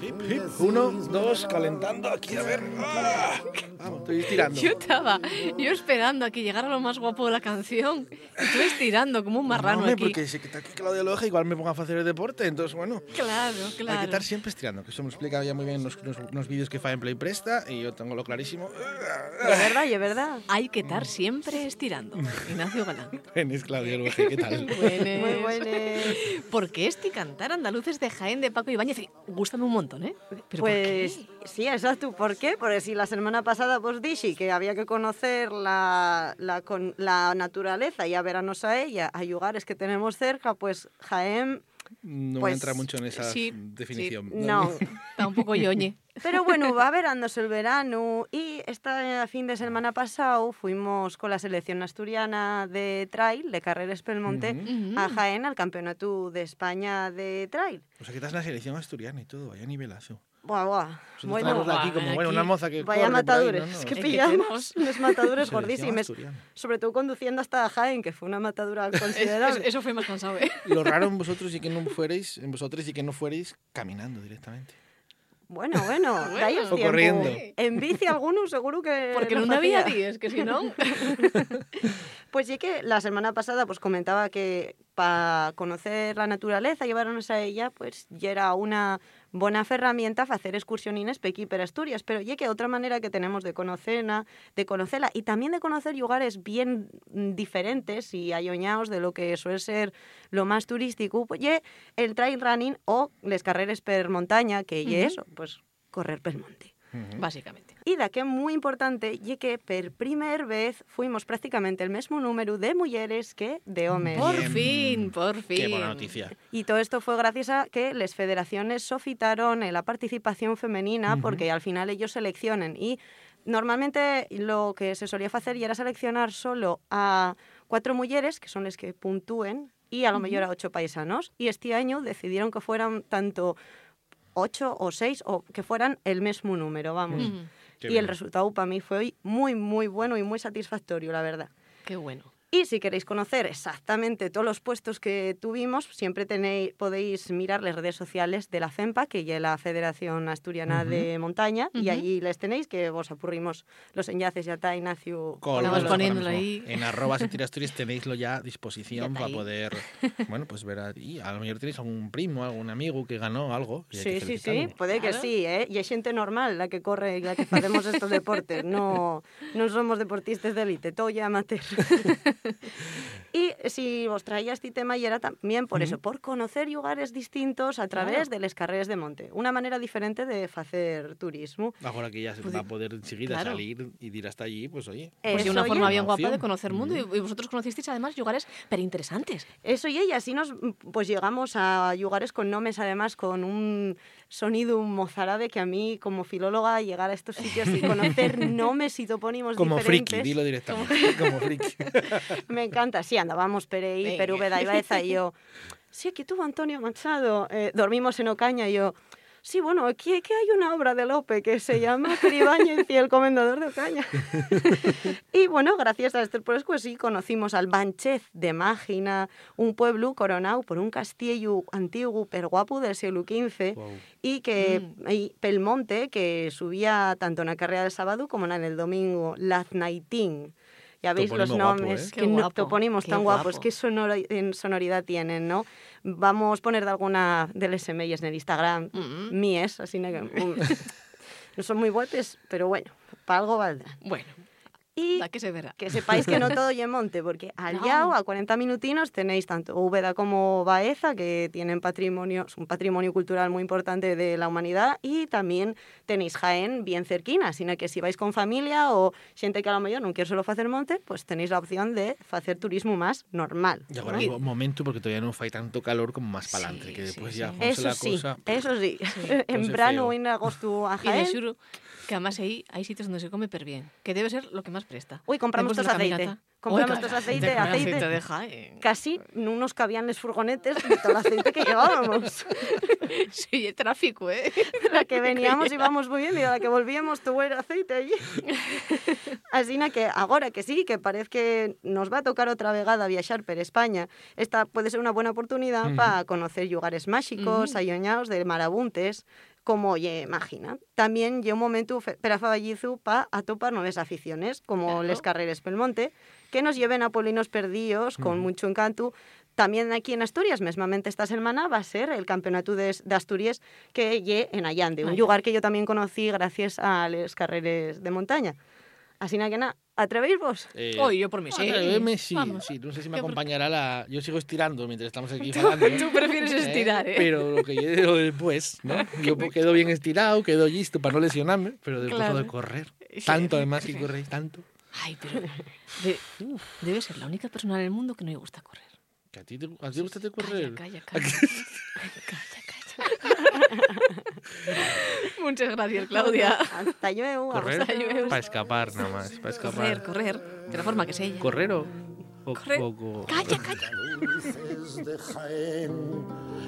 Hip, hip. Uno, dos, calentando aquí, a ver. Ah, Vamos, estoy estirando. Yo estaba yo esperando a que llegara lo más guapo de la canción y tú estirando como un marrano hombre, aquí. porque si está aquí Claudia Loja, igual me pongo a hacer el deporte, entonces bueno. Claro, Hay que claro. estar siempre estirando, que eso me explica ya muy bien los, los, los vídeos que en Play Presta y yo tengo lo clarísimo. De verdad, y es verdad. Hay que estar siempre estirando. Ignacio Galán. Buenas, Claudia Loja, ¿qué tal? Buenas. Muy buenas. ¿Por qué este cantar andaluces de Jaén de Paco Ibáñez? Y Gústame un montón, ¿eh? ¿Pero por qué? Pues sí, exacto. ¿Por qué? Porque si la semana pasada vos dixi que había que conocer la, la naturaleza y a veranos a ella, a lugares que tenemos cerca, pues Jaén... No Pues, entra mucho en esa sí, definición. No. Está un poco yoñe. Pero bueno, va verándose el verano y esta fin de semana pasado fuimos con la selección asturiana de trail, de carreras Pelmonte, Ujú. a Jaén al Campeonato de España de trail. O sea, que estás en la selección asturiana y todo, vaya nivelazo. Buah, buah. Nosotros Bueno, aquí como, bueno, una moza que Vaya por ahí, matadures, ¿no? Que pillamos unos matadures Selección gordísimos, asturiana. sobre todo conduciendo hasta Jaén, que fue una matadura considerable. es- eso fue más cansado, ¿eh? Lo raro en vosotros y que no fuerais, en vosotros y que no fuerais caminando directamente. Bueno, bueno, dais O tiempo. corriendo. En bici algunos seguro que Porque no había hacía. días, que si no... Pues sí que la semana pasada pues comentaba que para conocer la naturaleza, llevarnos a ella, pues ya era una buena herramienta para hacer excursionines pe aquí per Asturias, pero ya que otra manera que tenemos de conocerla, de conocerla y también de conocer lugares bien mm, diferentes y ayoñados de lo que suele ser lo más turístico, pues el trail running o les carreras per montaña, que Ujú. eso, pues correr per monte. Básicamente. Y da que é moi importante lle que per primer vez fuimos prácticamente el mesmo número de mulleres que de homes. Por Bien. fin, por fin. Qué buena noticia. Y todo esto fue gracias a que las federaciones sofitaron en la participación femenina porque al final ellos seleccionan y normalmente lo que se solía hacer era seleccionar solo a cuatro mujeres, que son las que puntúen, y a lo mejor a ocho paisanos. Y este año decidieron que fueran tanto ocho o seis o que fueran el mismo número, vamos. Y el resultado para mí fue muy, muy bueno y muy satisfactorio, la verdad. Qué bueno. Y si queréis conocer exactamente todos los puestos que tuvimos, siempre tenéis, podéis mirar las redes sociales de la FEMPA, que es la Federación Asturiana de Montaña, y Ujú. allí les tenéis, que vos apurrimos los enlaces, ya está Ignacio. Colgado Vamos ahora poniéndolo ahí. En arroba Asturias tenéislo ya a disposición para poder, bueno, pues ver ahí. A lo mejor tenéis algún primo, algún amigo que ganó algo. y Sí, sí, sí, puede que Claro. sí, ¿eh? Y hay gente normal la que corre y la que hacemos estos deportes, no, no somos deportistas de élite, todo ya amateur. y si os traía este tema y era también por eso, por conocer lugares distintos a través Claro. de les carreras de monte. Una manera diferente de hacer turismo. Ahora que ya se Pues va a poder enseguida claro. salir y ir hasta allí, pues oye. Pues de Eso una y forma bien guapa de conocer mundo. Y, y vosotros conocisteis además lugares pero interesantes. Eso y ella, así nos pues llegamos a lugares con nombres además con un sonido mozárabe que a mí como filóloga llegar a estos sitios y conocer nombres y topónimos Como diferentes friki, dilo directamente. Como friki. me encanta. Sí, andábamos per aí, Venga. per Úbeda y Baeza y yo, sí, aquí tuvo Antonio Machado, eh, dormimos en Ocaña y yo, sí, bueno, aquí, aquí hay una obra de Lope que se llama Cribáñez y el comendador de Ocaña. y bueno, gracias a este pues, pues sí, conocimos al Banchez de Mágina, un pueblo coronado por un castillo antiguo, pero guapo del siglo XV, y que y Pelmonte, que subía tanto en la carrera del sábado como en el domingo, Laznaitín. Ya veis los guapo, nombres, ¿eh? Qué que no- guapo, topónimos qué tan guapos, guapo. qué sonori- en sonoridad tienen, ¿no? Vamos a poner de alguna de las semillas en el Instagram, Mm. mías, así que no son muy guapes, pero bueno, para algo valdrá. Bueno, Y que se verá. que sepáis que no todo y en monte, porque al No. Yao, a 40 minutinos, tenéis tanto Úbeda como Baeza, que tienen patrimonio, es un patrimonio cultural muy importante de la humanidad, y también tenéis Jaén bien cerquina, sino que si vais con familia o gente que a lo mejor no quiere solo hacer monte, pues tenéis la opción de hacer turismo más normal. Y agora un momento porque todavía non fai tanto calor como máis para Sí, que despois sí, ya sí. Eso la sí, cosa. eso sí. en verano feo. en agosto a Y de Jaén, xuro que además ahí hay sitios donde se come per bien, que debe ser lo que más presta. Uy, compramos Después de tos la aceite. caminata. Compramos Uy, tos cara, aceite, aceite. de Jaén. casi no nos cabían los furgonetes de todo el aceite que llevábamos. Sí, el tráfico, ¿eh? La que veníamos íbamos muy bien y de la que volvíamos tuvo el aceite allí. Así que agora que sí, que parece que nos va a tocar outra vegada viaxar per España, esta puede ser unha buena oportunidade Ujú. para conocer lugares máxicos, Ujú. ayoñados de marabuntes, como lle imagina. También lle un momento fe- per a Faballizu para atopar novas aficiones, como Claro. les carreres pel monte, que nos lleven a polinos perdidos con mucho encanto. También aquí en Asturias, mesmamente esta semana, va a ser el Campeonato de, de Asturias que lle en Allande, un lugar que yo también conocí gracias a les carreres de montaña. Así na que nada, atrevéis vos? Eh, Oye, yo por mí sí. sí, sí. No sé si me ¿Qué por- acompañará la... Yo sigo estirando mientras estamos aquí Tú- hablando. tú prefieres estirar, ¿eh? Pero lo que yo digo después, ¿no? Yo quedo bien estirado, quedo listo para no lesionarme, pero después Claro. de correr. Tanto además que corréis, tanto. Ay, pero de- debe ser la única persona en el mundo que no le gusta correr. Que a ti te, a ti te gusta correr. Calla, calla, calla. calla, calla. Muchas gracias, Claudia. Hasta luego. Correr Hasta luego. para escapar nada más, para Correr, escapar. correr, de la forma que sea. ¿Correr o, o Correr. poco? Calla, calla. Luces de Jaén,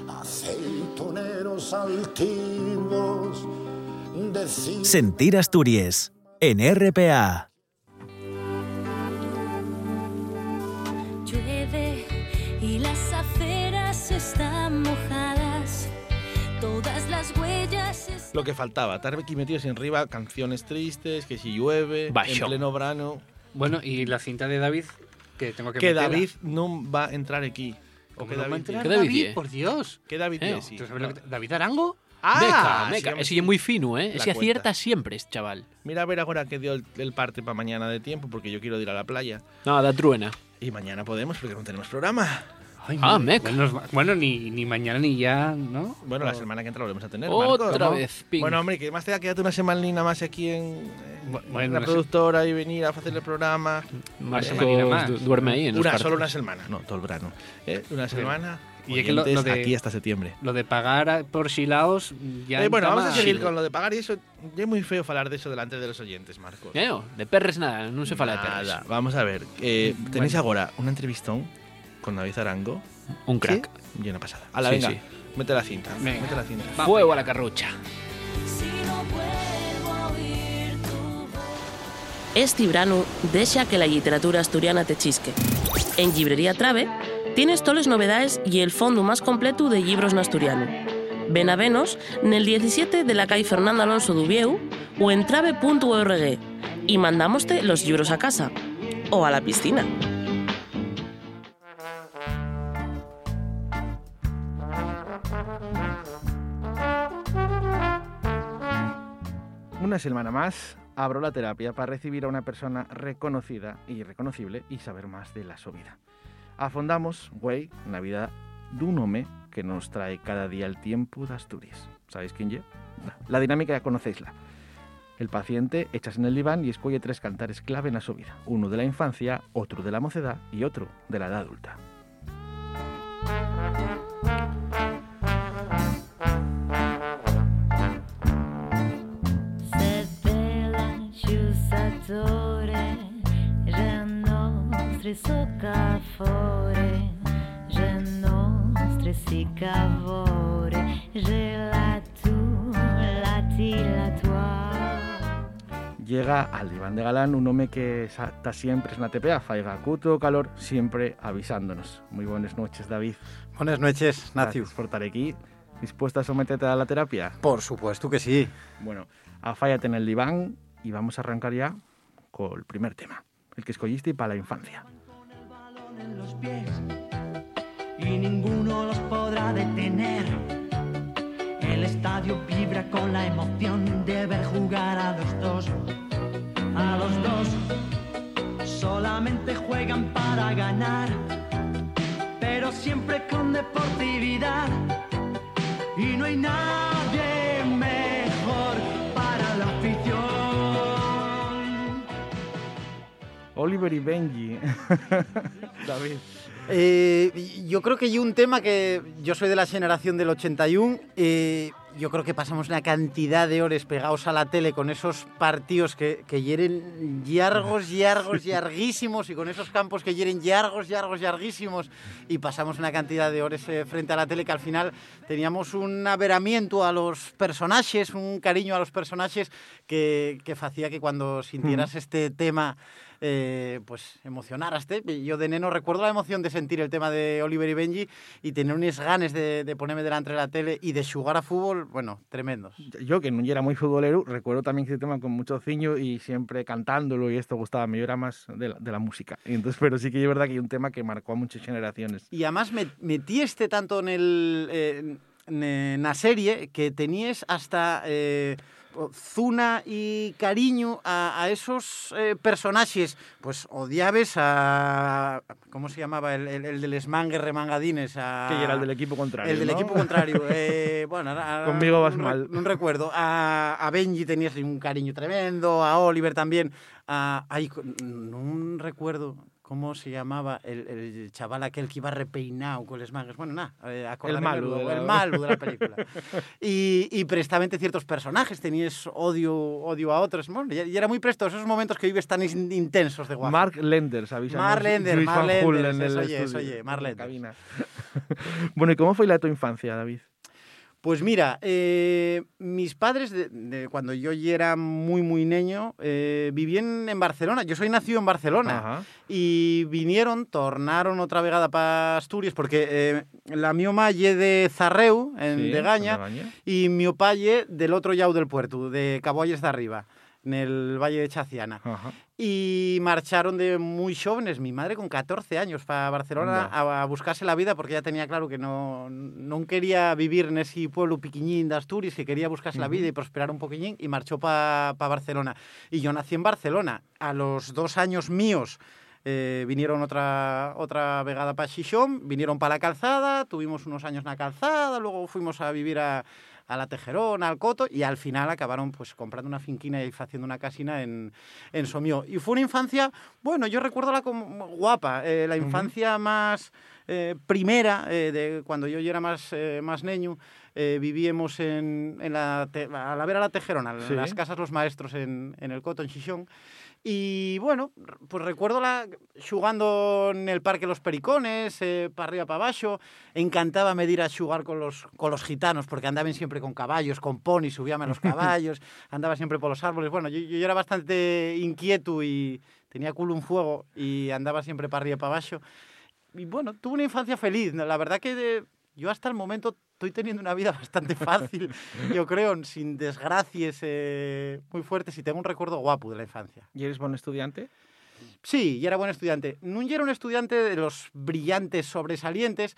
aceitoneros altivos, Sentir Asturias en RPA. Lo que faltaba, estar aquí metidos en arriba, canciones tristes, que si llueve, en pleno verano, Bueno, y la cinta de David, que tengo que que meterla. David no va a entrar aquí. O ¿Cómo que no va a David entrar ¿Qué. David David, por Dios. ¿Qué David Eh? Sí, ¿Tú sabes lo que no. te- ¿David Arango? Ah, meca, meca. Ese es muy fino, ¿eh? Ese acierta cuenta. siempre, este chaval. Mira a ver ahora que dio el, el parte para mañana de tiempo, porque yo quiero ir a la playa. No, da truena. Y mañana podemos, porque no tenemos programa. Ay, Ah, no. meca. Bueno, ni, ni mañana ni ya, ¿no? Bueno, la semana que entra lo volvemos a tener. Otra Marcos. vez, ping. Bueno, hombre, que más te da quedarte una semanina más aquí en, en bueno, la productora y venir a hacer el programa. Semanina más. du- duerme ahí en Una, solo una semana, no, todo el verano. ¿eh? Una semana. Y es que lo- oyentes lo de- aquí hasta septiembre. Lo de pagar por Silaos ya Eh, bueno, vamos a seguir con lo de pagar y eso. Ya es muy feo hablar de eso delante de los oyentes, Marcos. Eh, oh, de perres nada, non se fala de perres. Nada, vamos a ver. eh, tenéis Bueno. ahora una entrevistón con David Arango. Un crack. Y una pasada. A la Sí, venga, sí. mete la cinta. Venga. Mete la cinta. Fuego a la carrucha. Si no vuelvo a oír tu voz. Este verano, deja que la literatura asturiana te chisque. En Librería Trave tienes todas las novedades y el fondo más completo de libros en asturiano. Ven a venos nel 17 de la calle Fernando Alonso Dubieu o en trave.org y mandámoste los libros a casa o a la piscina. Una semana más abro la terapia para recibir a una persona reconocida y reconocible y saber más de la su vida. Afondamos, güey, na vida dun home que nos trae cada día el tiempo de Asturias. ¿Sabéis quién es? La dinámica ya conocéisla. El paciente echas en el diván y escoge tres cantares clave en la su vida. Uno de la infancia, otro de la mocedad y otro de la edad adulta. Nostri soccafore, re nostri sicavore, re la tu, la ti, la tua. Llega al diván de Galán un hombre que está siempre en la TPA, faiga cuto calor, siempre avisándonos. Muy buenas noches, David. Buenas noches. Gracias por estar aquí. ¿Dispuesta a someterte a la terapia? Por supuesto que sí. Bueno, afállate en el diván y vamos a arrancar ya con el primer tema, el que escogiste para la infancia. y ninguno los podrá detener. El estadio vibra con la emoción de ver jugar a los dos. A los dos solamente juegan para ganar, pero siempre con deportividad. Y no hay nadie Oliver y Benji. David. Eh, yo creo que hay un tema que yo soy de la generación del 81. eh, yo creo que pasamos una cantidad de horas pegados a la tele con esos partidos que, que hieren largos, largos, larguísimos y con esos campos que hieren largos, largos, larguísimos y pasamos una cantidad de horas eh, frente a la tele que al final teníamos un averamiento a los personajes, un cariño a los personajes que, que hacía que cuando sintieras este tema eh, pues emocionaraste. Yo de neno recuerdo la emoción de sentir el tema de Oliver y Benji y tener unas ganas de, de ponerme delante de la tele y de jugar a fútbol, bueno, tremendos. Yo, que no era muy futbolero, recuerdo también ese tema con mucho ciño y siempre cantándolo y esto gustaba. Yo era más de la, de la música. Y entonces, pero sí que es verdad que hay un tema que marcó a muchas generaciones. Y además me metiste tanto en el eh, en la serie que tenías hasta eh, zuna y cariño a, a esos eh, personajes, pues odiabes a... ¿Cómo se llamaba? El, el, el del Smanger Remangadines. A, Que era el del equipo contrario, El del ¿no? equipo contrario. eh, bueno, Conmigo vas mal. No recuerdo. A, a Benji tenías un cariño tremendo, a Oliver también. A, ay, no recuerdo cómo se llamaba el, el chaval aquel que iba repeinado con los mangas. Bueno, nada, eh, acordarme malo de la- el malo de la película. y, y prestamente ciertos personajes, tenías odio, odio a otros. Bueno, y, era muy presto esos momentos que vives tan in- intensos de guapo. Mark Lenders, avisanos. Mark Lenders, Mark Lenders, el oye, oye, Mark Lenders. bueno, ¿y cómo fue la tu infancia, David? Pues mira, eh, mis padres, de, de cuando yo ya era muy, muy niño, eh, vivían en Barcelona. Yo soy nacido en Barcelona. Ajá. Y vinieron, tornaron otra vegada para Asturias, porque eh, la mi mamá ye de Zarreu, en Sí, en Degaña. y mi papá ye del otro llau del puerto, de Caboyes de Arriba, en el Valle de Chaciana. Ajá. Y marcharon de muy jóvenes, mi madre con 14 años, para Barcelona a, a buscarse la vida porque ya tenía claro que no, no quería vivir en ese pueblo piquiñín de Asturias, que quería buscarse la Ujú. vida y prosperar un poquillín y marchó para Barcelona. Y yo nací en Barcelona. A los dos años míos eh, vinieron otra, otra vegada para Xixón, vinieron para la calzada, tuvimos unos años en la calzada, luego fuimos a vivir a, a la Tejerón, al Coto, y al final acabaron pues comprando una finquina y haciendo una casina en, en Somió. Y fue una infancia, bueno, yo recuerdo la como guapa, eh, la infancia más eh, primera, eh, de cuando yo ya era más, más niño, vivíamos en, en la, a la vera la Tejerona, en Sí. las casas los maestros en, en el Coto, en Xixón. Y bueno, pues recuerdo la, jugando en el Parque Los Pericones, eh, para arriba, para abajo. Encantaba medir a jugar con los, con los gitanos, porque andaban siempre con caballos, con ponis, subíame a los caballos, andaba siempre por los árboles. Bueno, yo, yo era bastante inquieto y tenía culo un fuego y andaba siempre para arriba, para abajo. Y bueno, tuve una infancia feliz. La verdad que de- yo hasta el momento estoy teniendo una vida bastante fácil, yo creo, sin desgracias eh, muy fuertes y tengo un recuerdo guapo de la infancia. ¿Y eres buen estudiante? Sí, y era buen estudiante. No era un estudiante de los brillantes sobresalientes,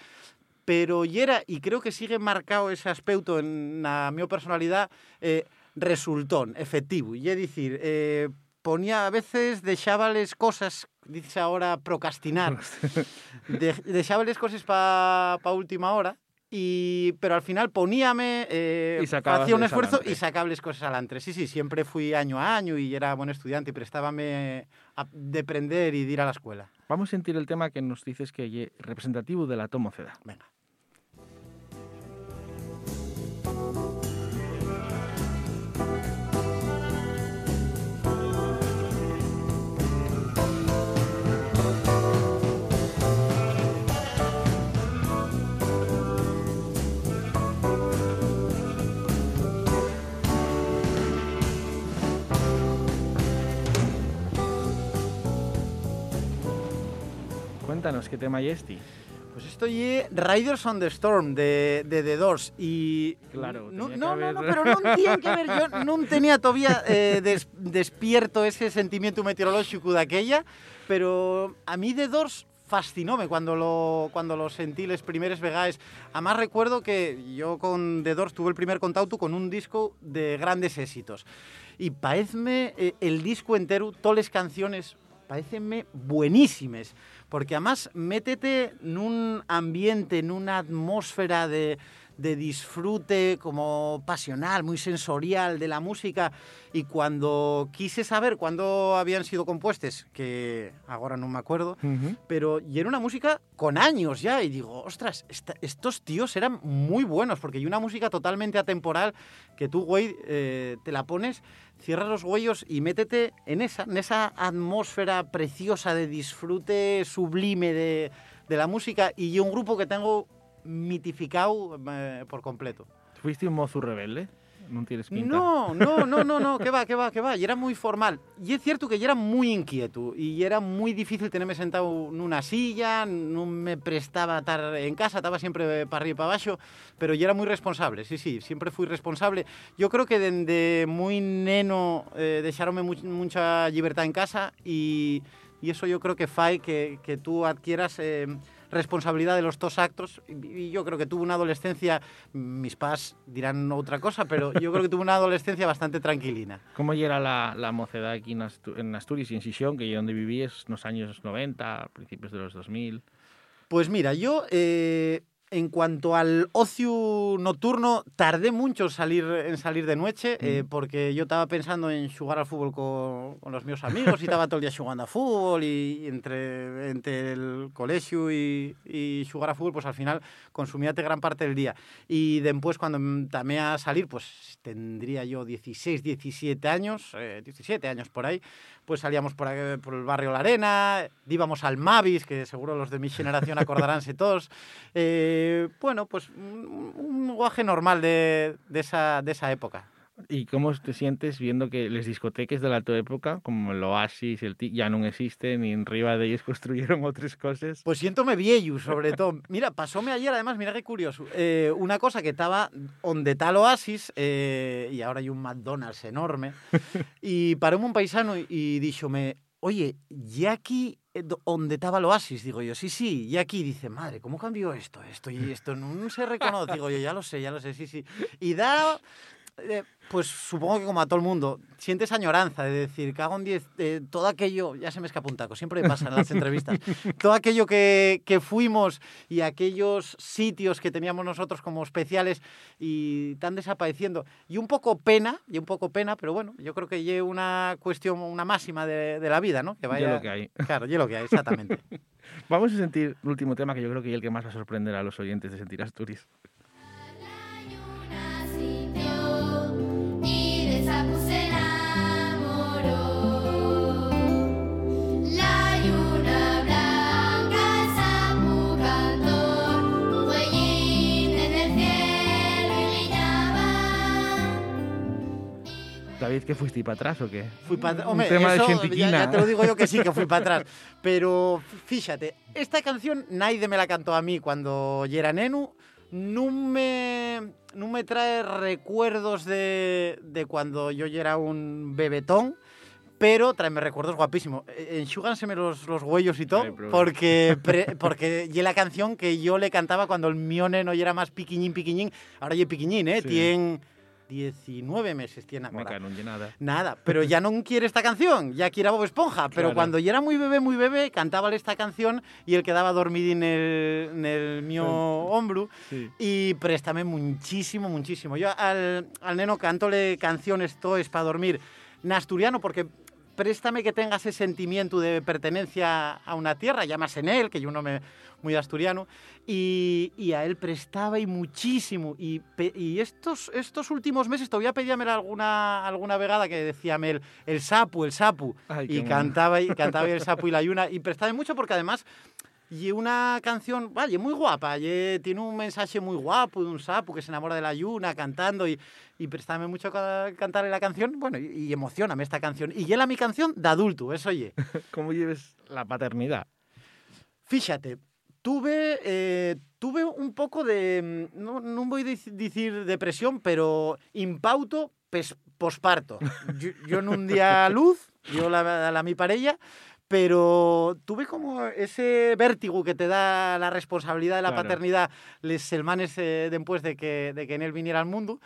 pero y era, y creo que sigue marcado ese aspecto en la mi personalidad, eh, resultón, efectivo. Y es decir, eh, ponía a veces deixábales cosas, dice ahora procrastinar, de, deixábales cosas para pa última hora, y, pero al final poníame, eh, Y hacía un esfuerzo y sacables cosas adelante. Sí, sí, siempre fui año a año y era buen estudiante y prestábame a, de aprender y de ir a la escuela. Vamos a sentir el tema que nos dices que es representativo de la tomoceda. Venga. Cuéntanos qué tema hay este. Pues esto es Riders on the Storm de, de The Doors y... Claro, no, no, no, no, pero non tiene que ver, yo non tenía todavía eh, des- despierto ese sentimiento meteorológico de aquella, pero a mí The Doors fascinóme cuando lo, cuando lo sentí les primeres vegaes. Además recuerdo que yo con The Doors tuve el primer contacto con un disco de grandes éxitos. Y paezme eh, el disco entero, todas las canciones, parecenme buenísimas. Porque además métete en un ambiente, en una atmósfera de, de disfrute como pasional, muy sensorial de la música. Y cuando quise saber cuándo habían sido compuestas, que ahora no me acuerdo, pero y era una música con años ya. Y digo, ostras, esta- estos tíos eran muy buenos, porque hay una música totalmente atemporal que tú, güey, eh, te la pones, cierras los huellos y métete en esa, en esa atmósfera preciosa de disfrute sublime de, de la música. Y un grupo que tengo mitificado eh, por completo. ¿Fuiste un mozo rebelde? No tienes pinta. No, no, no, no, no, que va, que va, que va. Y era muy formal. Y es cierto que yo era muy inquieto y era muy difícil tenerme sentado en una silla, no me prestaba estar en casa, estaba siempre para arriba y para abajo, pero yo era muy responsable, sí, sí, siempre fui responsable. Yo creo que desde muy neno eh, dejaronme mu- mucha libertad en casa y, y eso yo creo que fai que, que tú adquieras... eh, responsabilidad de los dos actos y yo creo que tuve una adolescencia, mis padres dirán otra cosa, pero yo creo que tuve una adolescencia bastante tranquilina. ¿Cómo era la, la mocedad aquí en, en Asturias y en Sisión, que es donde vivías en los años 90, principios de los 2000? Pues mira, yo eh, en cuanto al ocio nocturno, tardé mucho en salir, en salir de noche, eh, porque yo estaba pensando en jugar al fútbol con, con los míos amigos y estaba todo el día jugando a fútbol y, entre, entre el colegio y, y jugar a fútbol, pues al final consumíate gran parte del día. Y después cuando me tamé a salir, pues tendría yo 16, 17 años, eh, 17 años por ahí, pues salíamos por, el barrio La Arena, íbamos al Mavis, que seguro los de mi generación acordaránse todos. Eh, bueno, pues un, un guaje normal de, de esa, de esa época. ¿Y cómo te sientes viendo que las discotecas de la tu época, como el Oasis, el Ti, ya no existen y en riba de ellos construyeron otras cosas? Pues siéntome viejo, sobre todo. Mira, pasóme ayer, además, mira qué curioso. eh, una cosa que estaba donde tal Oasis, eh, y ahora hay un McDonald's enorme, y paróme un paisano y, y díxome, oye, ¿y aquí eh, do- donde estaba el Oasis? Digo yo, sí, sí, y aquí dice, madre, ¿cómo cambió esto? Esto y esto no se reconoce. Digo yo, ya lo sé, ya lo sé, sí, sí. Y da... eh, pues supongo que como a todo el mundo, sientes añoranza de decir, cago en 10, eh, todo aquello, ya se me escapa un taco, siempre me pasa en las entrevistas, todo aquello que, que fuimos y aquellos sitios que teníamos nosotros como especiales y están desapareciendo. Y un poco pena, y un poco pena, pero bueno, yo creo que es una cuestión, una máxima de, de la vida, ¿no? Que Ya lo que hay. Claro, ya lo que hay, exactamente. Vamos a sentir el último tema que yo creo que es el que más va a sorprender a los oyentes de Sentir Asturias. David, ¿qué fuiste para atrás o qué? Fui para Hombre, tema eso, de ya, ya te lo digo yo que sí, que fui para atrás. Pero fíjate, esta canción nadie me la cantó a mí cuando yo era nenu. No me, no me trae recuerdos de, de cuando yo era un bebetón, pero tráeme recuerdos guapísimos. Eh, Enxúganseme los, los huellos y todo, porque, pre- porque y la canción que yo le cantaba cuando el mío neno ya era más piquiñín, piquiñín. Ahora ya piquiñín, ¿eh? Sí. Tiene 19 meses tiene ahora. lle nada. Nada, pero ya no quiere esta canción, ya quiere a Bob Esponja. Pero Claro. cuando ya era muy bebé, muy bebé, cantábale esta canción y él quedaba dormido en el, en el mío hombro. Sí. Y préstame muchísimo, muchísimo. Yo al, al neno cantóle canciones toes para dormir en asturiano porque préstame que tenga ese sentimiento de pertenencia a una tierra, llamas en él, que yo no me muy asturiano, y, y a él prestaba y muchísimo. Y, y estos, estos últimos meses todavía pedíame alguna, alguna vegada que decíame el, el sapu, el sapu, Ay, y cantaba, y cantaba el sapu y la yuna, y prestaba mucho porque además y una canción, vale, muy guapa, y tiene un mensaje muy guapo de un sapo que se enamora de la yuna cantando y, y préstame mucho ca- cantarle la canción, bueno, y, y emocioname esta canción. Y era mi canción de adulto, eso oye. ¿Cómo lleves la paternidad? Fíjate, tuve, eh, tuve un poco de, no, no voy a dec- decir depresión, pero impauto pes- posparto. Yo, yo en un día a luz, yo la, la mi pareja, pero tuve como ese vértigo que te da la responsabilidad de la Claro. paternidad les semanas eh, después de que, de que en él viniera al mundo.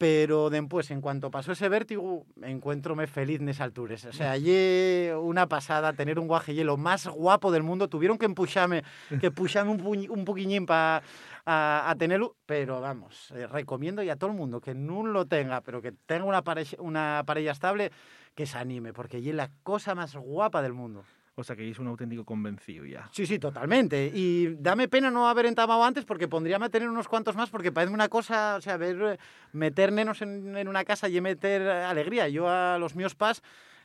Pero después, en cuanto pasó ese vértigo, encuéntrome feliz en esas alturas. O sea, allí una pasada, tener un guaje lo más guapo del mundo. Tuvieron que empujarme, que empujarme un, un poquillín para a, a tenerlo, pero vamos, eh, recomiendo y a todo el mundo que no lo tenga, pero que tenga una pareja, una pareja estable, que se anime, porque allí es la cosa más guapa del mundo. O sea, que es un auténtico convencido ya. Sí, sí, totalmente. Y dame pena no haber entamado antes porque pondríame a tener unos cuantos más porque parece una cosa, o sea, ver, eh, meter nenos en, en una casa y meter eh, alegría. Yo a los míos pas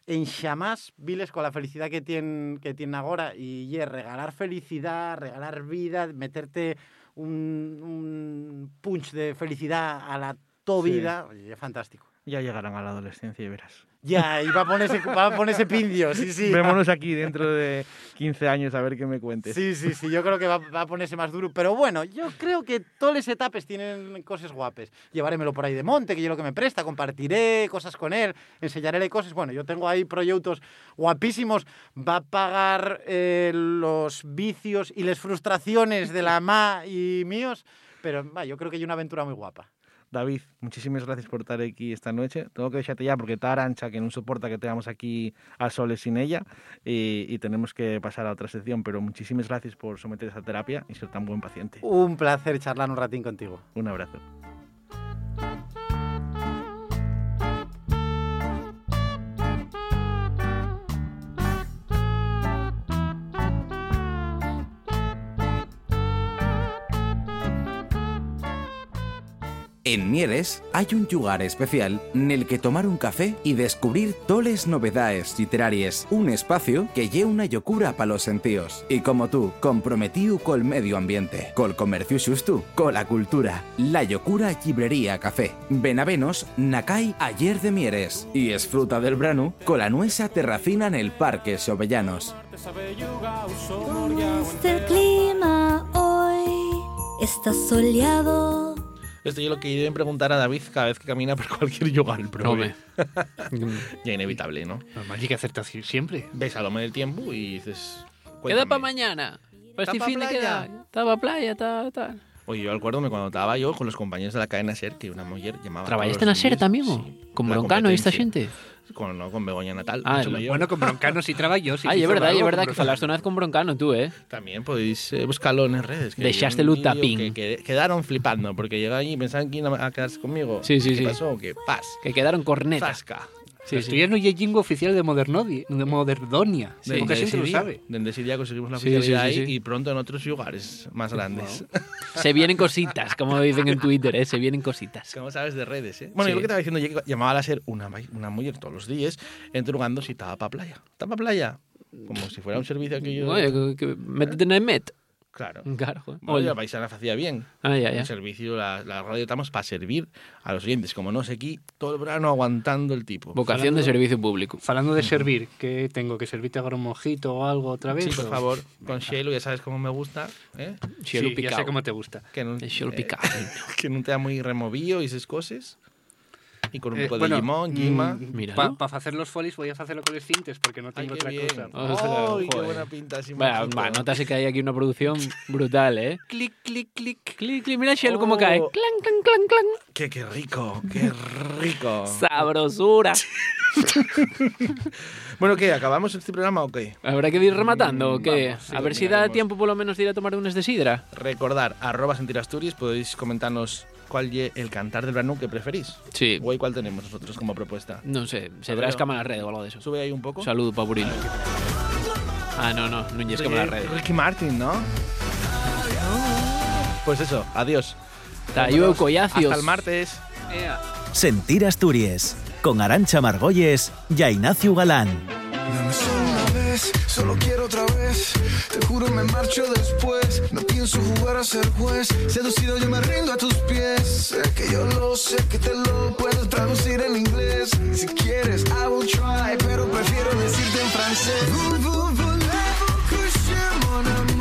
en jamás viles con la felicidad que tienen, que tienen ahora y ye, regalar felicidad, regalar vida, meterte un, un punch de felicidad a la to Sí. vida, oye, es fantástico. Ya llegarán a la adolescencia y verás. Ya, y va a ponerse, va a ponerse pindio, sí, sí. Vémonos aquí dentro de 15 años a ver qué me cuentes. Sí, sí, sí, yo creo que va, va a ponerse más duro. Pero bueno, yo creo que todas las etapas tienen cosas guapes. Llevarémelo por ahí de monte, que yo lo que me presta, compartiré cosas con él, enseñaré cosas. Bueno, yo tengo ahí proyectos guapísimos. Va a pagar eh, los vicios y las frustraciones de la ma y míos. Pero va, yo creo que hay una aventura muy guapa. David, muchísimas gracias por estar aquí esta noche. Tengo que dejarte ya porque está Arancha, que no soporta que tengamos aquí a Soles sin ella y, y tenemos que pasar a otra sección. Pero muchísimas gracias por someter esa terapia y ser tan buen paciente. Un placer charlar un ratín contigo. Un abrazo. En Mieres hay un lugar especial en el que tomar un café y descubrir toles novedades literarias. Un espacio que lleva una locura para los sentidos. Y como tú, comprometido col medio ambiente, col comercio xusto, con la cultura. La locura Librería Café. Benavenos, Nakai ayer de Mieres. Y esfruta del brano con la nuesa terracina en el Parque Sobellanos. ¿Cómo es clima hoy? Está soleado. Esto yo lo que deben preguntar a David cada vez que camina por cualquier lugar. El Hombre. ya inevitable, ¿no? Normal, hay que hacerte así siempre. Ves al hombre del tiempo y dices... Queda para mañana. Para este fin de queda. Está para playa, tal, tal. Oye, yo acuérdome cuando estaba yo con los compañeros de la cadena SER, que una mujer llamaba... ¿Trabajaste na los SER también, sí, Con la Broncano y esta gente? Con, no, con Begoña Natal. Ah, mucho mayor. Bueno, con Broncano sí trabajo yo. Sí Ah, que es verdad, es verdad que falaste una vez con Broncano, tú, ¿eh? También podéis eh, buscarlo en redes. que un el tapín. Que, que quedaron flipando porque llegaron allí y pensaban que iban a quedarse conmigo. Sí, sí, ¿Qué sí. pasó? Que paz. Que quedaron corneta. Zasca. Sí, Esto sí. ya no es lingua oficial de, Modernodi, de Moderdonia. De- Poca de gente lo sabe. Desde día conseguimos la Sí, sí, oficialidad sí, ahí sí. y pronto en otros lugares más grandes. Se vienen cositas, como dicen en Twitter, ¿eh? Se vienen cositas. Como sabes de redes, ¿eh? Bueno, Sí. yo lo que estaba diciendo, llamaba a ser una, una mujer todos los días, entrugando si estaba para playa. ¿Está para playa? Como si fuera un servicio que yo... Oye, que, que métete en el Met. Claro. Claro, joder. Bueno, Oye. la paisana hacía bien. Ah, ya, ya. El servicio, la, la radio estamos para servir a los oyentes. Como no sé aquí, todo el verano aguantando el tipo. Vocación de servicio público. Falando de servir, ¿qué tengo? ¿Que servirte ahora un mojito o algo otra vez? Sí, por favor, con Shelo, ya sabes cómo me gusta. ¿eh? Sí, ya sé cómo te gusta. Que no, eh, picao. que no te da muy removido y esas cosas. Y con un Eh, poco de bueno, limón, lima. Para hacer los folis voy a hacerlo con los cintes porque no tengo otra bien. cosa. Ay, qué buena pinta. así mágico. va, notase que hay aquí una producción brutal, ¿eh? clic, clic, clic. Clic, clic, mira Shell Oh. cómo cae. Clan, clan, clan, clan. Qué, qué rico, qué rico. Sabrosura. bueno, ¿qué? ¿Acabamos este programa o qué? ¿Habrá que ir rematando o qué? Vamos, sí, a ver si da tiempo por lo menos de ir a tomar unas de sidra. Recordar, arroba sentir Asturias, podéis comentarnos cuál es el cantar del verano que preferís. Sí. O cuál tenemos nosotros como propuesta. No sé, se A verá ver, escama en la red o algo de eso. Sube ahí un poco. Saludo, Paburil. Ah, no, no, Núñez la red. Ricky Martin, ¿no? Pues eso, adiós. Collacios. Hasta el martes. Sentir Asturias, con Arancha Margolles y Ignacio Galán. Vez, solo quiero otra vez. Te juro me marcho después. No pienso jugar a ser juez. Seducido yo me rindo a tus pies. Sé que yo lo sé, que te lo puedo traducir en inglés. Si quieres, I will try, pero prefiero decirte en francés. Vous, vous, ami?